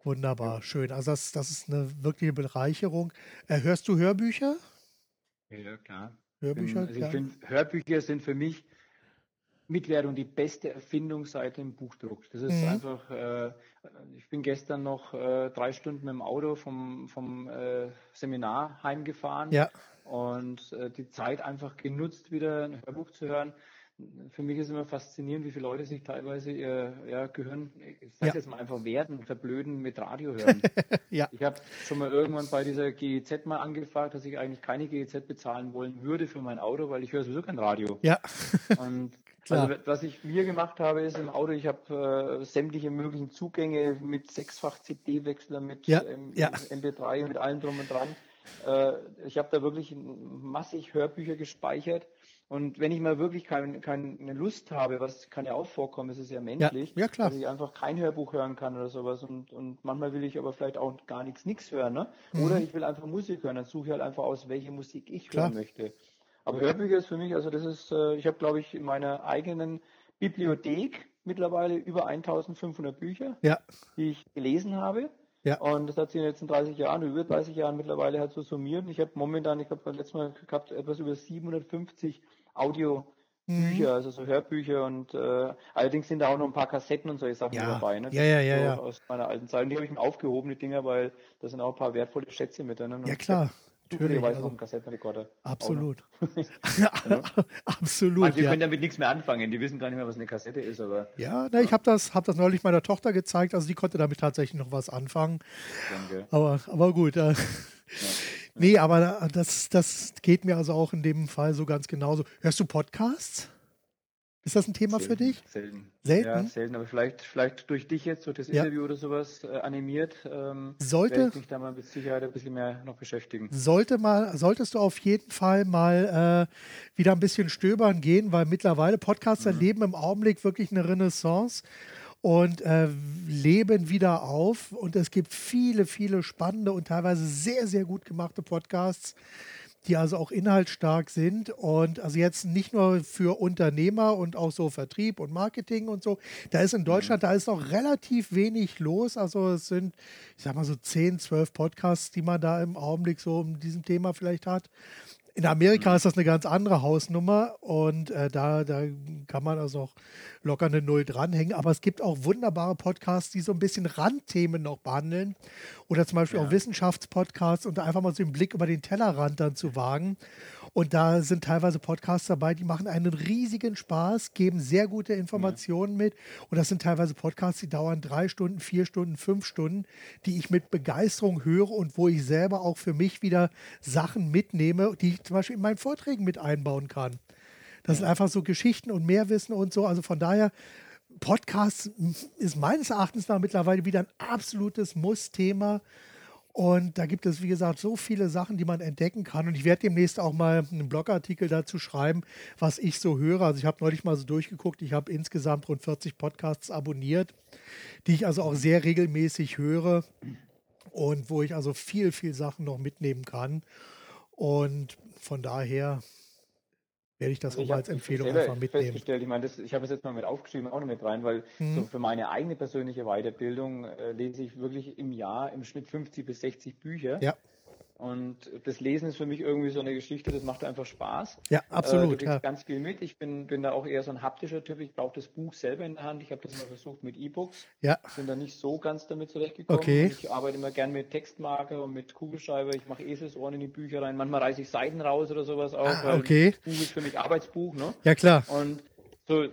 Wunderbar, schön. Also das, das ist eine wirkliche Bereicherung. Äh, hörst du Hörbücher? Ja, klar. Hörbücher, also ich finde, Hörbücher sind für mich Mitwerdung die beste Erfindung seit dem Buchdruck. Das ist Mhm. einfach, äh, ich bin gestern noch äh, drei Stunden mit dem Auto vom, vom äh, Seminar heimgefahren Ja, und äh, die Zeit einfach genutzt, wieder ein Hörbuch zu hören. für mich ist immer faszinierend, wie viele Leute sich teilweise ihr ja, Gehirn, ich sag ja. jetzt mal einfach werden, verblöden mit Radio hören. ja. Ich habe schon mal irgendwann bei dieser GEZ mal angefragt, dass ich eigentlich keine GEZ bezahlen wollen würde für mein Auto, weil ich höre sowieso kein Radio. Ja. Und also was ich mir gemacht habe, ist im Auto, ich habe äh, sämtliche möglichen Zugänge mit sechsfach CD-Wechsler, mit ja, ähm, ja. MP3 mit allem drum und dran. Äh, ich habe da wirklich massig Hörbücher gespeichert und wenn ich mal wirklich kein, keine Lust habe, was kann ja auch vorkommen, es ist ja menschlich, ja, ja, klar. dass ich einfach kein Hörbuch hören kann oder sowas und, und manchmal will ich aber vielleicht auch gar nichts nichts hören, ne? Mhm. Oder ich will einfach Musik hören, dann suche ich halt einfach aus, welche Musik ich klar. hören möchte. Aber Hörbücher ist für mich, also das ist, äh, ich habe glaube ich in meiner eigenen Bibliothek mittlerweile über 1500 Bücher, ja. die ich gelesen habe. Ja. Und das hat sich in den letzten 30 Jahren, über 30 Jahren mittlerweile halt so summiert. Ich habe momentan, ich habe letztes Mal gehabt, etwas über 750 Audiobücher, mhm. also so Hörbücher und äh, allerdings sind da auch noch ein paar Kassetten und solche Sachen ja. dabei, ne? Ja, ja, ja, so ja. Aus meiner alten Zeit. Und die habe ich mir aufgehoben, die Dinger, weil da sind auch ein paar wertvolle Schätze mit drin. Ja, klar. Natürlich. Also, Kassettenrekorder. Absolut. absolut. Manche ja. können damit nichts mehr anfangen. Die wissen gar nicht mehr, was eine Kassette ist. Aber, ja, na, ich habe das, hab das neulich meiner Tochter gezeigt. Also die konnte damit tatsächlich noch was anfangen. Danke. Aber, aber gut. Äh, ja. Nee, aber das, das geht mir also auch in dem Fall so ganz genauso. Hörst du Podcasts? Ist das ein Thema selten, für dich? Selten. Selten? Ja, selten, aber vielleicht, vielleicht durch dich jetzt, durch das ja. Interview oder sowas äh, animiert, ähm, sollte, ich mich da mal mit Sicherheit ein bisschen mehr noch beschäftigen. Sollte mal, solltest du auf jeden Fall mal äh, wieder ein bisschen stöbern gehen, weil mittlerweile Podcasts mhm. erleben im Augenblick wirklich eine Renaissance und äh, leben wieder auf. Und es gibt viele, viele spannende und teilweise sehr, sehr gut gemachte Podcasts die also auch inhaltsstark sind und also jetzt nicht nur für Unternehmer und auch so Vertrieb und Marketing und so. Da ist in mhm. Deutschland, da ist noch relativ wenig los. Also es sind, ich sag mal so 10, 12 Podcasts, die man da im Augenblick so um diesem Thema vielleicht hat. In Amerika ist das eine ganz andere Hausnummer und äh, da, da kann man also auch locker eine Null dranhängen. Aber es gibt auch wunderbare Podcasts, die so ein bisschen Randthemen noch behandeln oder zum Beispiel ja. auch Wissenschaftspodcasts und da einfach mal so den Blick über den Tellerrand dann zu wagen. Und da sind teilweise Podcasts dabei, die machen einen riesigen Spaß, geben sehr gute Informationen ja. mit. Und das sind teilweise Podcasts, die dauern drei Stunden, vier Stunden, fünf Stunden, die ich mit Begeisterung höre und wo ich selber auch für mich wieder Sachen mitnehme, die ich zum Beispiel in meinen Vorträgen mit einbauen kann. Das ja. sind einfach so Geschichten und Mehrwissen und so. Also von daher Podcast ist meines Erachtens nach mittlerweile wieder ein absolutes Muss-Thema. Und da gibt es, wie gesagt, so viele Sachen, die man entdecken kann. Und ich werde demnächst auch mal einen Blogartikel dazu schreiben, was ich so höre. Also ich habe neulich mal so durchgeguckt. Ich habe insgesamt rund 40 Podcasts abonniert, die ich also auch sehr regelmäßig höre und wo ich also viel, viel Sachen noch mitnehmen kann. Und von daher werde ich das also auch als Empfehlung einfach mitnehmen. Festgestellt, ich meine, das, ich habe es jetzt mal mit aufgeschrieben, auch noch mit rein, weil mhm. so für meine eigene persönliche Weiterbildung äh, lese ich wirklich im Jahr im Schnitt 50 bis 60 Bücher. Ja. Und das Lesen ist für mich irgendwie so eine Geschichte, das macht einfach Spaß. Ja, absolut. Äh, du ja. ganz viel mit. Ich bin, bin da auch eher so ein haptischer Typ. Ich brauche das Buch selber in der Hand. Ich habe das mal versucht mit E-Books. Ja. Bin da nicht so ganz damit zurechtgekommen. Okay. Ich arbeite immer gern mit Textmarker und mit Kugelschreiber. Ich mache Eselsohren in die Bücher rein. Manchmal reiße ich Seiten raus oder sowas auch. Ah, okay. Das Buch ist für mich Arbeitsbuch, ne? Ja, klar. Und so,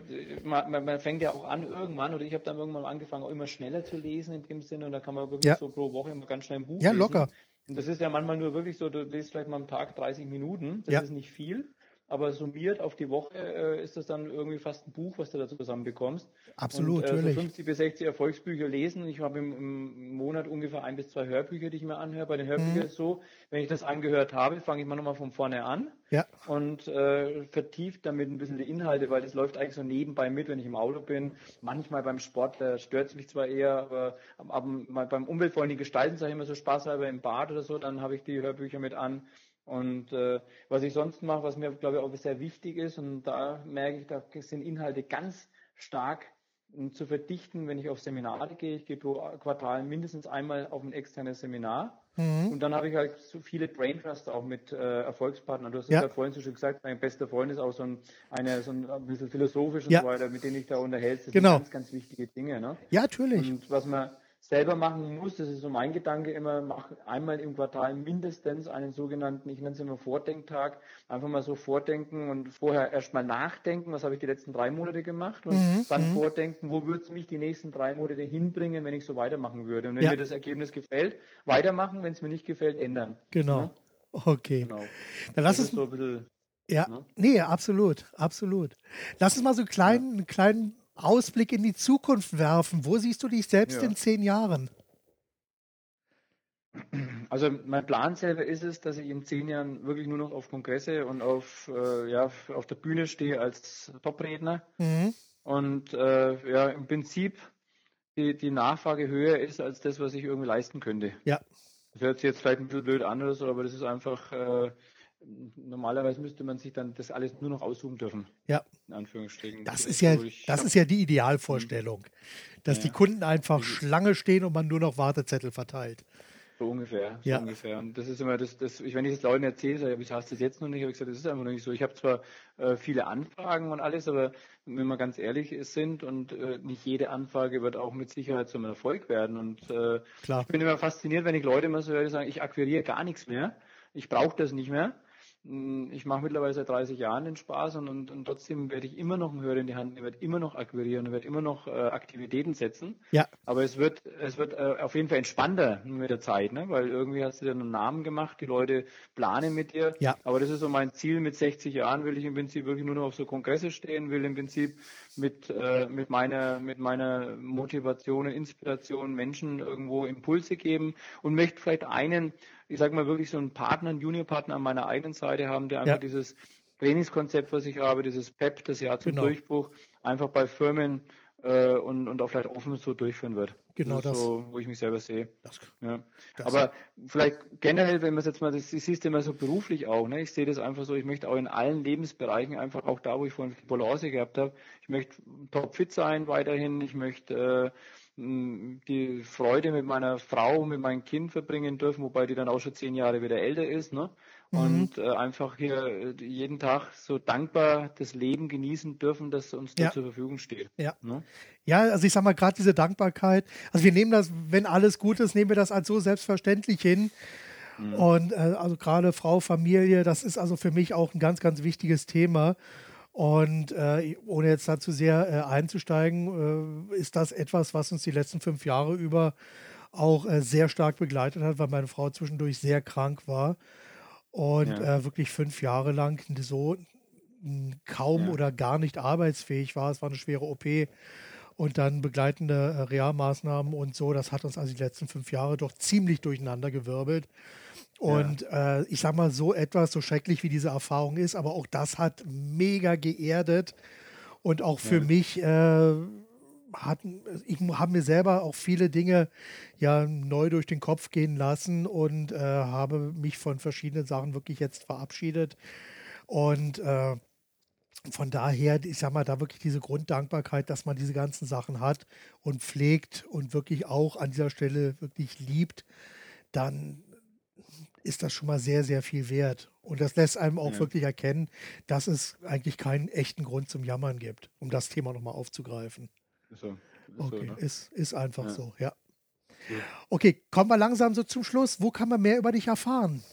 man, man, fängt ja auch an irgendwann, oder ich habe dann irgendwann angefangen, auch immer schneller zu lesen in dem Sinne, und da kann man wirklich ja. so pro Woche immer ganz schnell ein Buch ja, lesen. Ja, locker. Und das ist ja manchmal nur wirklich so, du liest vielleicht mal am Tag 30 Minuten, das ja. ist nicht viel, aber summiert auf die Woche äh, ist das dann irgendwie fast ein Buch, was du da zusammen bekommst. Absolut, und, äh, natürlich. So 50 bis 60 Erfolgsbücher lesen. Ich habe im, im, Monat ungefähr ein bis zwei Hörbücher, die ich mir anhöre. Bei den Hörbüchern mhm. ist so, wenn ich das angehört habe, fange ich mal nochmal von vorne an ja. und äh, vertieft damit ein bisschen die Inhalte, weil das läuft eigentlich so nebenbei mit, wenn ich im Auto bin. Manchmal beim Sport da stört es mich zwar eher, aber, aber beim umweltfreundlichen Gestalten sage ich immer so spaßhalber im Bad oder so, dann habe ich die Hörbücher mit an und äh, was ich sonst mache, was mir, glaube ich, auch sehr wichtig ist, und da merke ich, da sind Inhalte ganz stark um, zu verdichten, wenn ich auf Seminare gehe. Ich gehe pro Quartal mindestens einmal auf ein externes Seminar. Mhm. Und dann habe ich halt so viele Brain Trusts auch mit äh, Erfolgspartnern. Du hast es ja. ja vorhin so schon gesagt, mein bester Freund ist auch so ein, eine, so ein, ein bisschen philosophisch und ja. so weiter, mit denen ich da unterhält. Das genau. sind ganz, ganz wichtige Dinge. Ne? Ja, natürlich. Und was man selber machen muss, das ist so mein Gedanke immer, mach einmal im Quartal mindestens einen sogenannten, ich nenne es immer Vordenktag, einfach mal so vordenken und vorher erstmal nachdenken, was habe ich die letzten drei Monate gemacht und mhm. dann mhm. vordenken, wo würde es mich die nächsten drei Monate hinbringen, wenn ich so weitermachen würde. Und wenn ja. mir das Ergebnis gefällt, weitermachen, wenn es mir nicht gefällt, ändern. Genau. Ja? Okay. Genau. Dann lass uns so ein bisschen ja, ne? nee, absolut, absolut. Lass uns mal so einen kleinen, ja. kleinen Ausblick in die Zukunft werfen. Wo siehst du dich selbst ja. in zehn Jahren? Also mein Plan selber ist es, dass ich in zehn Jahren wirklich nur noch auf Kongresse und auf, äh, ja, auf der Bühne stehe als Topredner. Mhm. Und äh, ja, im Prinzip die, die Nachfrage höher ist als das, was ich irgendwie leisten könnte. Ja. Das hört sich jetzt vielleicht ein bisschen blöd an oder so, aber das ist einfach äh, normalerweise müsste man sich dann das alles nur noch aussuchen dürfen. Ja. In Anführungsstrichen. Das, ist ja, das ist ja die Idealvorstellung, dass ja. die Kunden einfach Schlange stehen und man nur noch Wartezettel verteilt. So ungefähr, so ja. ungefähr. Und das ist immer das, das wenn ich das Leuten erzähle, sage ich, hast das jetzt noch nicht, habe ich gesagt, das ist einfach noch nicht so. Ich habe zwar äh, viele Anfragen und alles, aber wenn wir ganz ehrlich sind und äh, nicht jede Anfrage wird auch mit Sicherheit zum Erfolg werden. Und äh, Klar. ich bin immer fasziniert, wenn ich Leute immer so höre, die sagen, ich akquiriere gar nichts mehr, ich brauche das nicht mehr. Hm, ich mache mittlerweile seit 30 Jahren den Spaß und, und, und, trotzdem werde ich immer noch einen Hörer in die Hand, ich werde immer noch akquirieren, ich werde immer noch äh, Aktivitäten setzen. Ja. Aber es wird, es wird äh, auf jeden Fall entspannter mit der Zeit, ne? weil irgendwie hast du dir einen Namen gemacht, die Leute planen mit dir. Ja. Aber das ist so mein Ziel, mit 60 Jahren will ich im Prinzip wirklich nur noch auf so Kongresse stehen, will im Prinzip mit, äh, mit meiner, mit meiner Motivation und Inspiration Menschen irgendwo Impulse geben und möchte vielleicht einen ich sage mal, wirklich so einen Partner, einen Juniorpartner an meiner eigenen Seite haben, der einfach ja. dieses Trainingskonzept, was ich habe, dieses PEP, das Jahr zum genau. Durchbruch, einfach bei Firmen äh, und, und auch vielleicht offen so durchführen wird. Genau das. Ist So, wo ich mich selber sehe. Das, ja. Das Aber vielleicht generell, wenn man es jetzt mal, das siehst du immer so beruflich auch, ne? ich sehe das einfach so, ich möchte auch in allen Lebensbereichen, einfach auch da, wo ich vorhin Balance gehabt habe, ich möchte topfit sein weiterhin, ich möchte äh, die Freude mit meiner Frau, mit meinem Kind verbringen dürfen, wobei die dann auch schon zehn Jahre wieder älter ist, ne? Mhm. Und äh, einfach hier äh, jeden Tag so dankbar das Leben genießen dürfen, das uns ja. da zur Verfügung steht. Ja. Ne? Ja, also ich sag mal, gerade diese Dankbarkeit, also wir nehmen das, wenn alles gut ist, nehmen wir das als so selbstverständlich hin. Mhm. Und äh, also gerade Frau, Familie, das ist also für mich auch ein ganz, ganz wichtiges Thema. Und äh, ohne jetzt dazu sehr äh, einzusteigen, äh, ist das etwas, was uns die letzten fünf Jahre über auch sehr stark begleitet hat, weil meine Frau zwischendurch sehr krank war und ja. Äh, wirklich fünf Jahre lang so kaum ja. oder gar nicht arbeitsfähig war. Es war eine schwere OP und dann begleitende äh, Realmaßnahmen und so. Das hat uns also die letzten fünf Jahre doch ziemlich durcheinander gewirbelt. Und ja. äh, ich sag mal, so etwas, so schrecklich wie diese Erfahrung ist, aber auch das hat mega geerdet und auch für mich äh, hat, ich habe mir selber auch viele Dinge ja neu durch den Kopf gehen lassen und äh, habe mich von verschiedenen Sachen wirklich jetzt verabschiedet. Und äh, von daher, ich sag mal, da wirklich diese Grunddankbarkeit, dass man diese ganzen Sachen hat und pflegt und wirklich auch an dieser Stelle wirklich liebt, dann ist das schon mal sehr, sehr viel wert. Und das lässt einem auch ja. wirklich erkennen, dass es eigentlich keinen echten Grund zum Jammern gibt, um das Thema nochmal aufzugreifen. Ist so. Ist okay, so, ne? ist, ist einfach ja. so, ja. Okay, kommen wir langsam so zum Schluss. Wo kann man mehr über dich erfahren?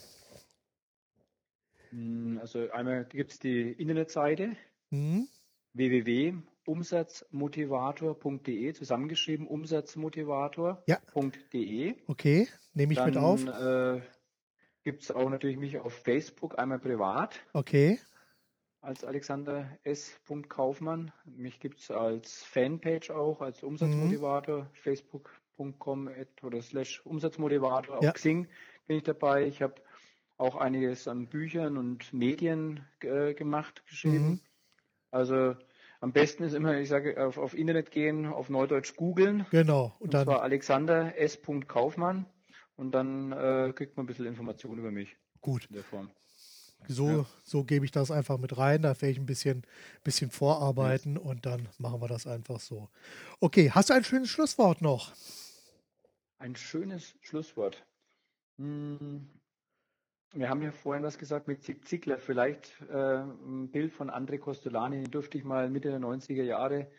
Hm, also einmal gibt es die Internetseite mhm. www.umsatzmotivator.de, zusammengeschrieben umsatzmotivator.de. Ja. Okay, nehme ich Dann, mit auf. Äh, gibt es auch natürlich mich auf Facebook, einmal privat. Okay. Als Alexander S. Kaufmann. Mich gibt es als Fanpage auch, als Umsatzmotivator, mhm. facebook.com oder slash Umsatzmotivator. Ja. Auf Xing bin ich dabei. Ich habe auch einiges an Büchern und Medien äh, gemacht, geschrieben. Mhm. Also am besten ist immer, ich sage, auf, auf Internet gehen, auf Neudeutsch googeln. Genau. Und, und dann zwar Alexander S. Kaufmann und dann äh, kriegt man ein bisschen Informationen über mich. Gut. In der Form. So, ja. so gebe ich das einfach mit rein. Da werde ich ein bisschen, bisschen vorarbeiten ja. und dann machen wir das einfach so. Okay, hast du ein schönes Schlusswort noch? Ein schönes Schlusswort. Hm. Wir haben ja vorhin was gesagt mit Zig Ziegler. Vielleicht äh, ein Bild von André Costolani, den durfte ich mal Mitte der 90er Jahre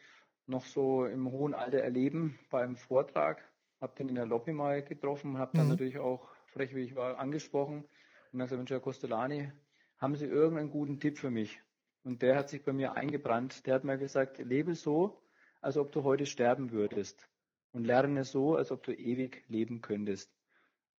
noch so im hohen Alter erleben beim Vortrag. habe den in der Lobby mal getroffen, habe dann mhm. natürlich auch, frech wie ich war, angesprochen und dann gesagt, Mensch, Herr Costolani, haben Sie irgendeinen guten Tipp für mich? Und der hat sich bei mir eingebrannt. Der hat mir gesagt, lebe so, als ob du heute sterben würdest. Und lerne so, als ob du ewig leben könntest.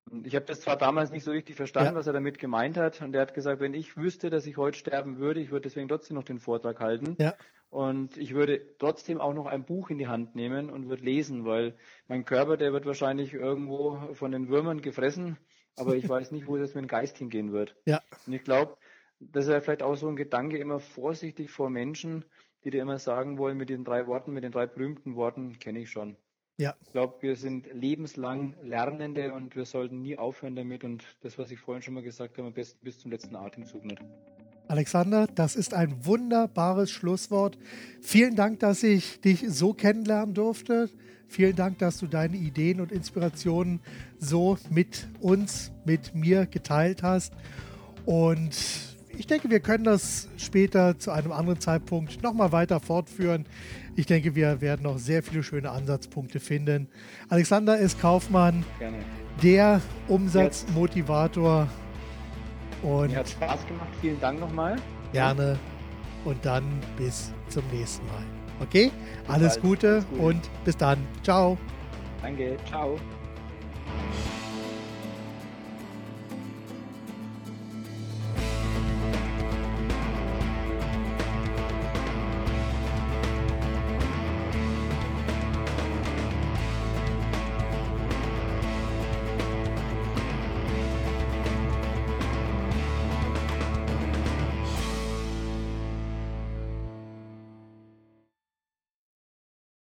Und ich habe das zwar damals nicht so richtig verstanden, ja. was er damit gemeint hat. Und er hat gesagt, wenn ich wüsste, dass ich heute sterben würde, ich würde deswegen trotzdem noch den Vortrag halten. Ja. Und ich würde trotzdem auch noch ein Buch in die Hand nehmen und würde lesen, weil mein Körper, der wird wahrscheinlich irgendwo von den Würmern gefressen, aber ich weiß nicht, wo das mit dem Geist hingehen wird. Ja. Und ich glaube, das ist ja vielleicht auch so ein Gedanke, immer vorsichtig vor Menschen, die dir immer sagen wollen mit den drei Worten, mit den drei berühmten Worten, kenne ich schon. Ja. Ich glaube, wir sind lebenslang Lernende und wir sollten nie aufhören damit und das, was ich vorhin schon mal gesagt habe, am besten bis zum letzten Atemzug nicht. Alexander, das ist ein wunderbares Schlusswort. Vielen Dank, dass ich dich so kennenlernen durfte. Vielen Dank, dass du deine Ideen und Inspirationen so mit uns, mit mir geteilt hast. Und ich denke, wir können das später zu einem anderen Zeitpunkt nochmal weiter fortführen. Ich denke, wir werden noch sehr viele schöne Ansatzpunkte finden. Alexander ist Kaufmann, Gerne. der Umsatzmotivator. Und Mir hat Spaß gemacht. Vielen Dank nochmal. Gerne. Und dann bis zum nächsten Mal. Okay? Alles Gute, Alles Gute und bis dann. Ciao. Danke. Ciao.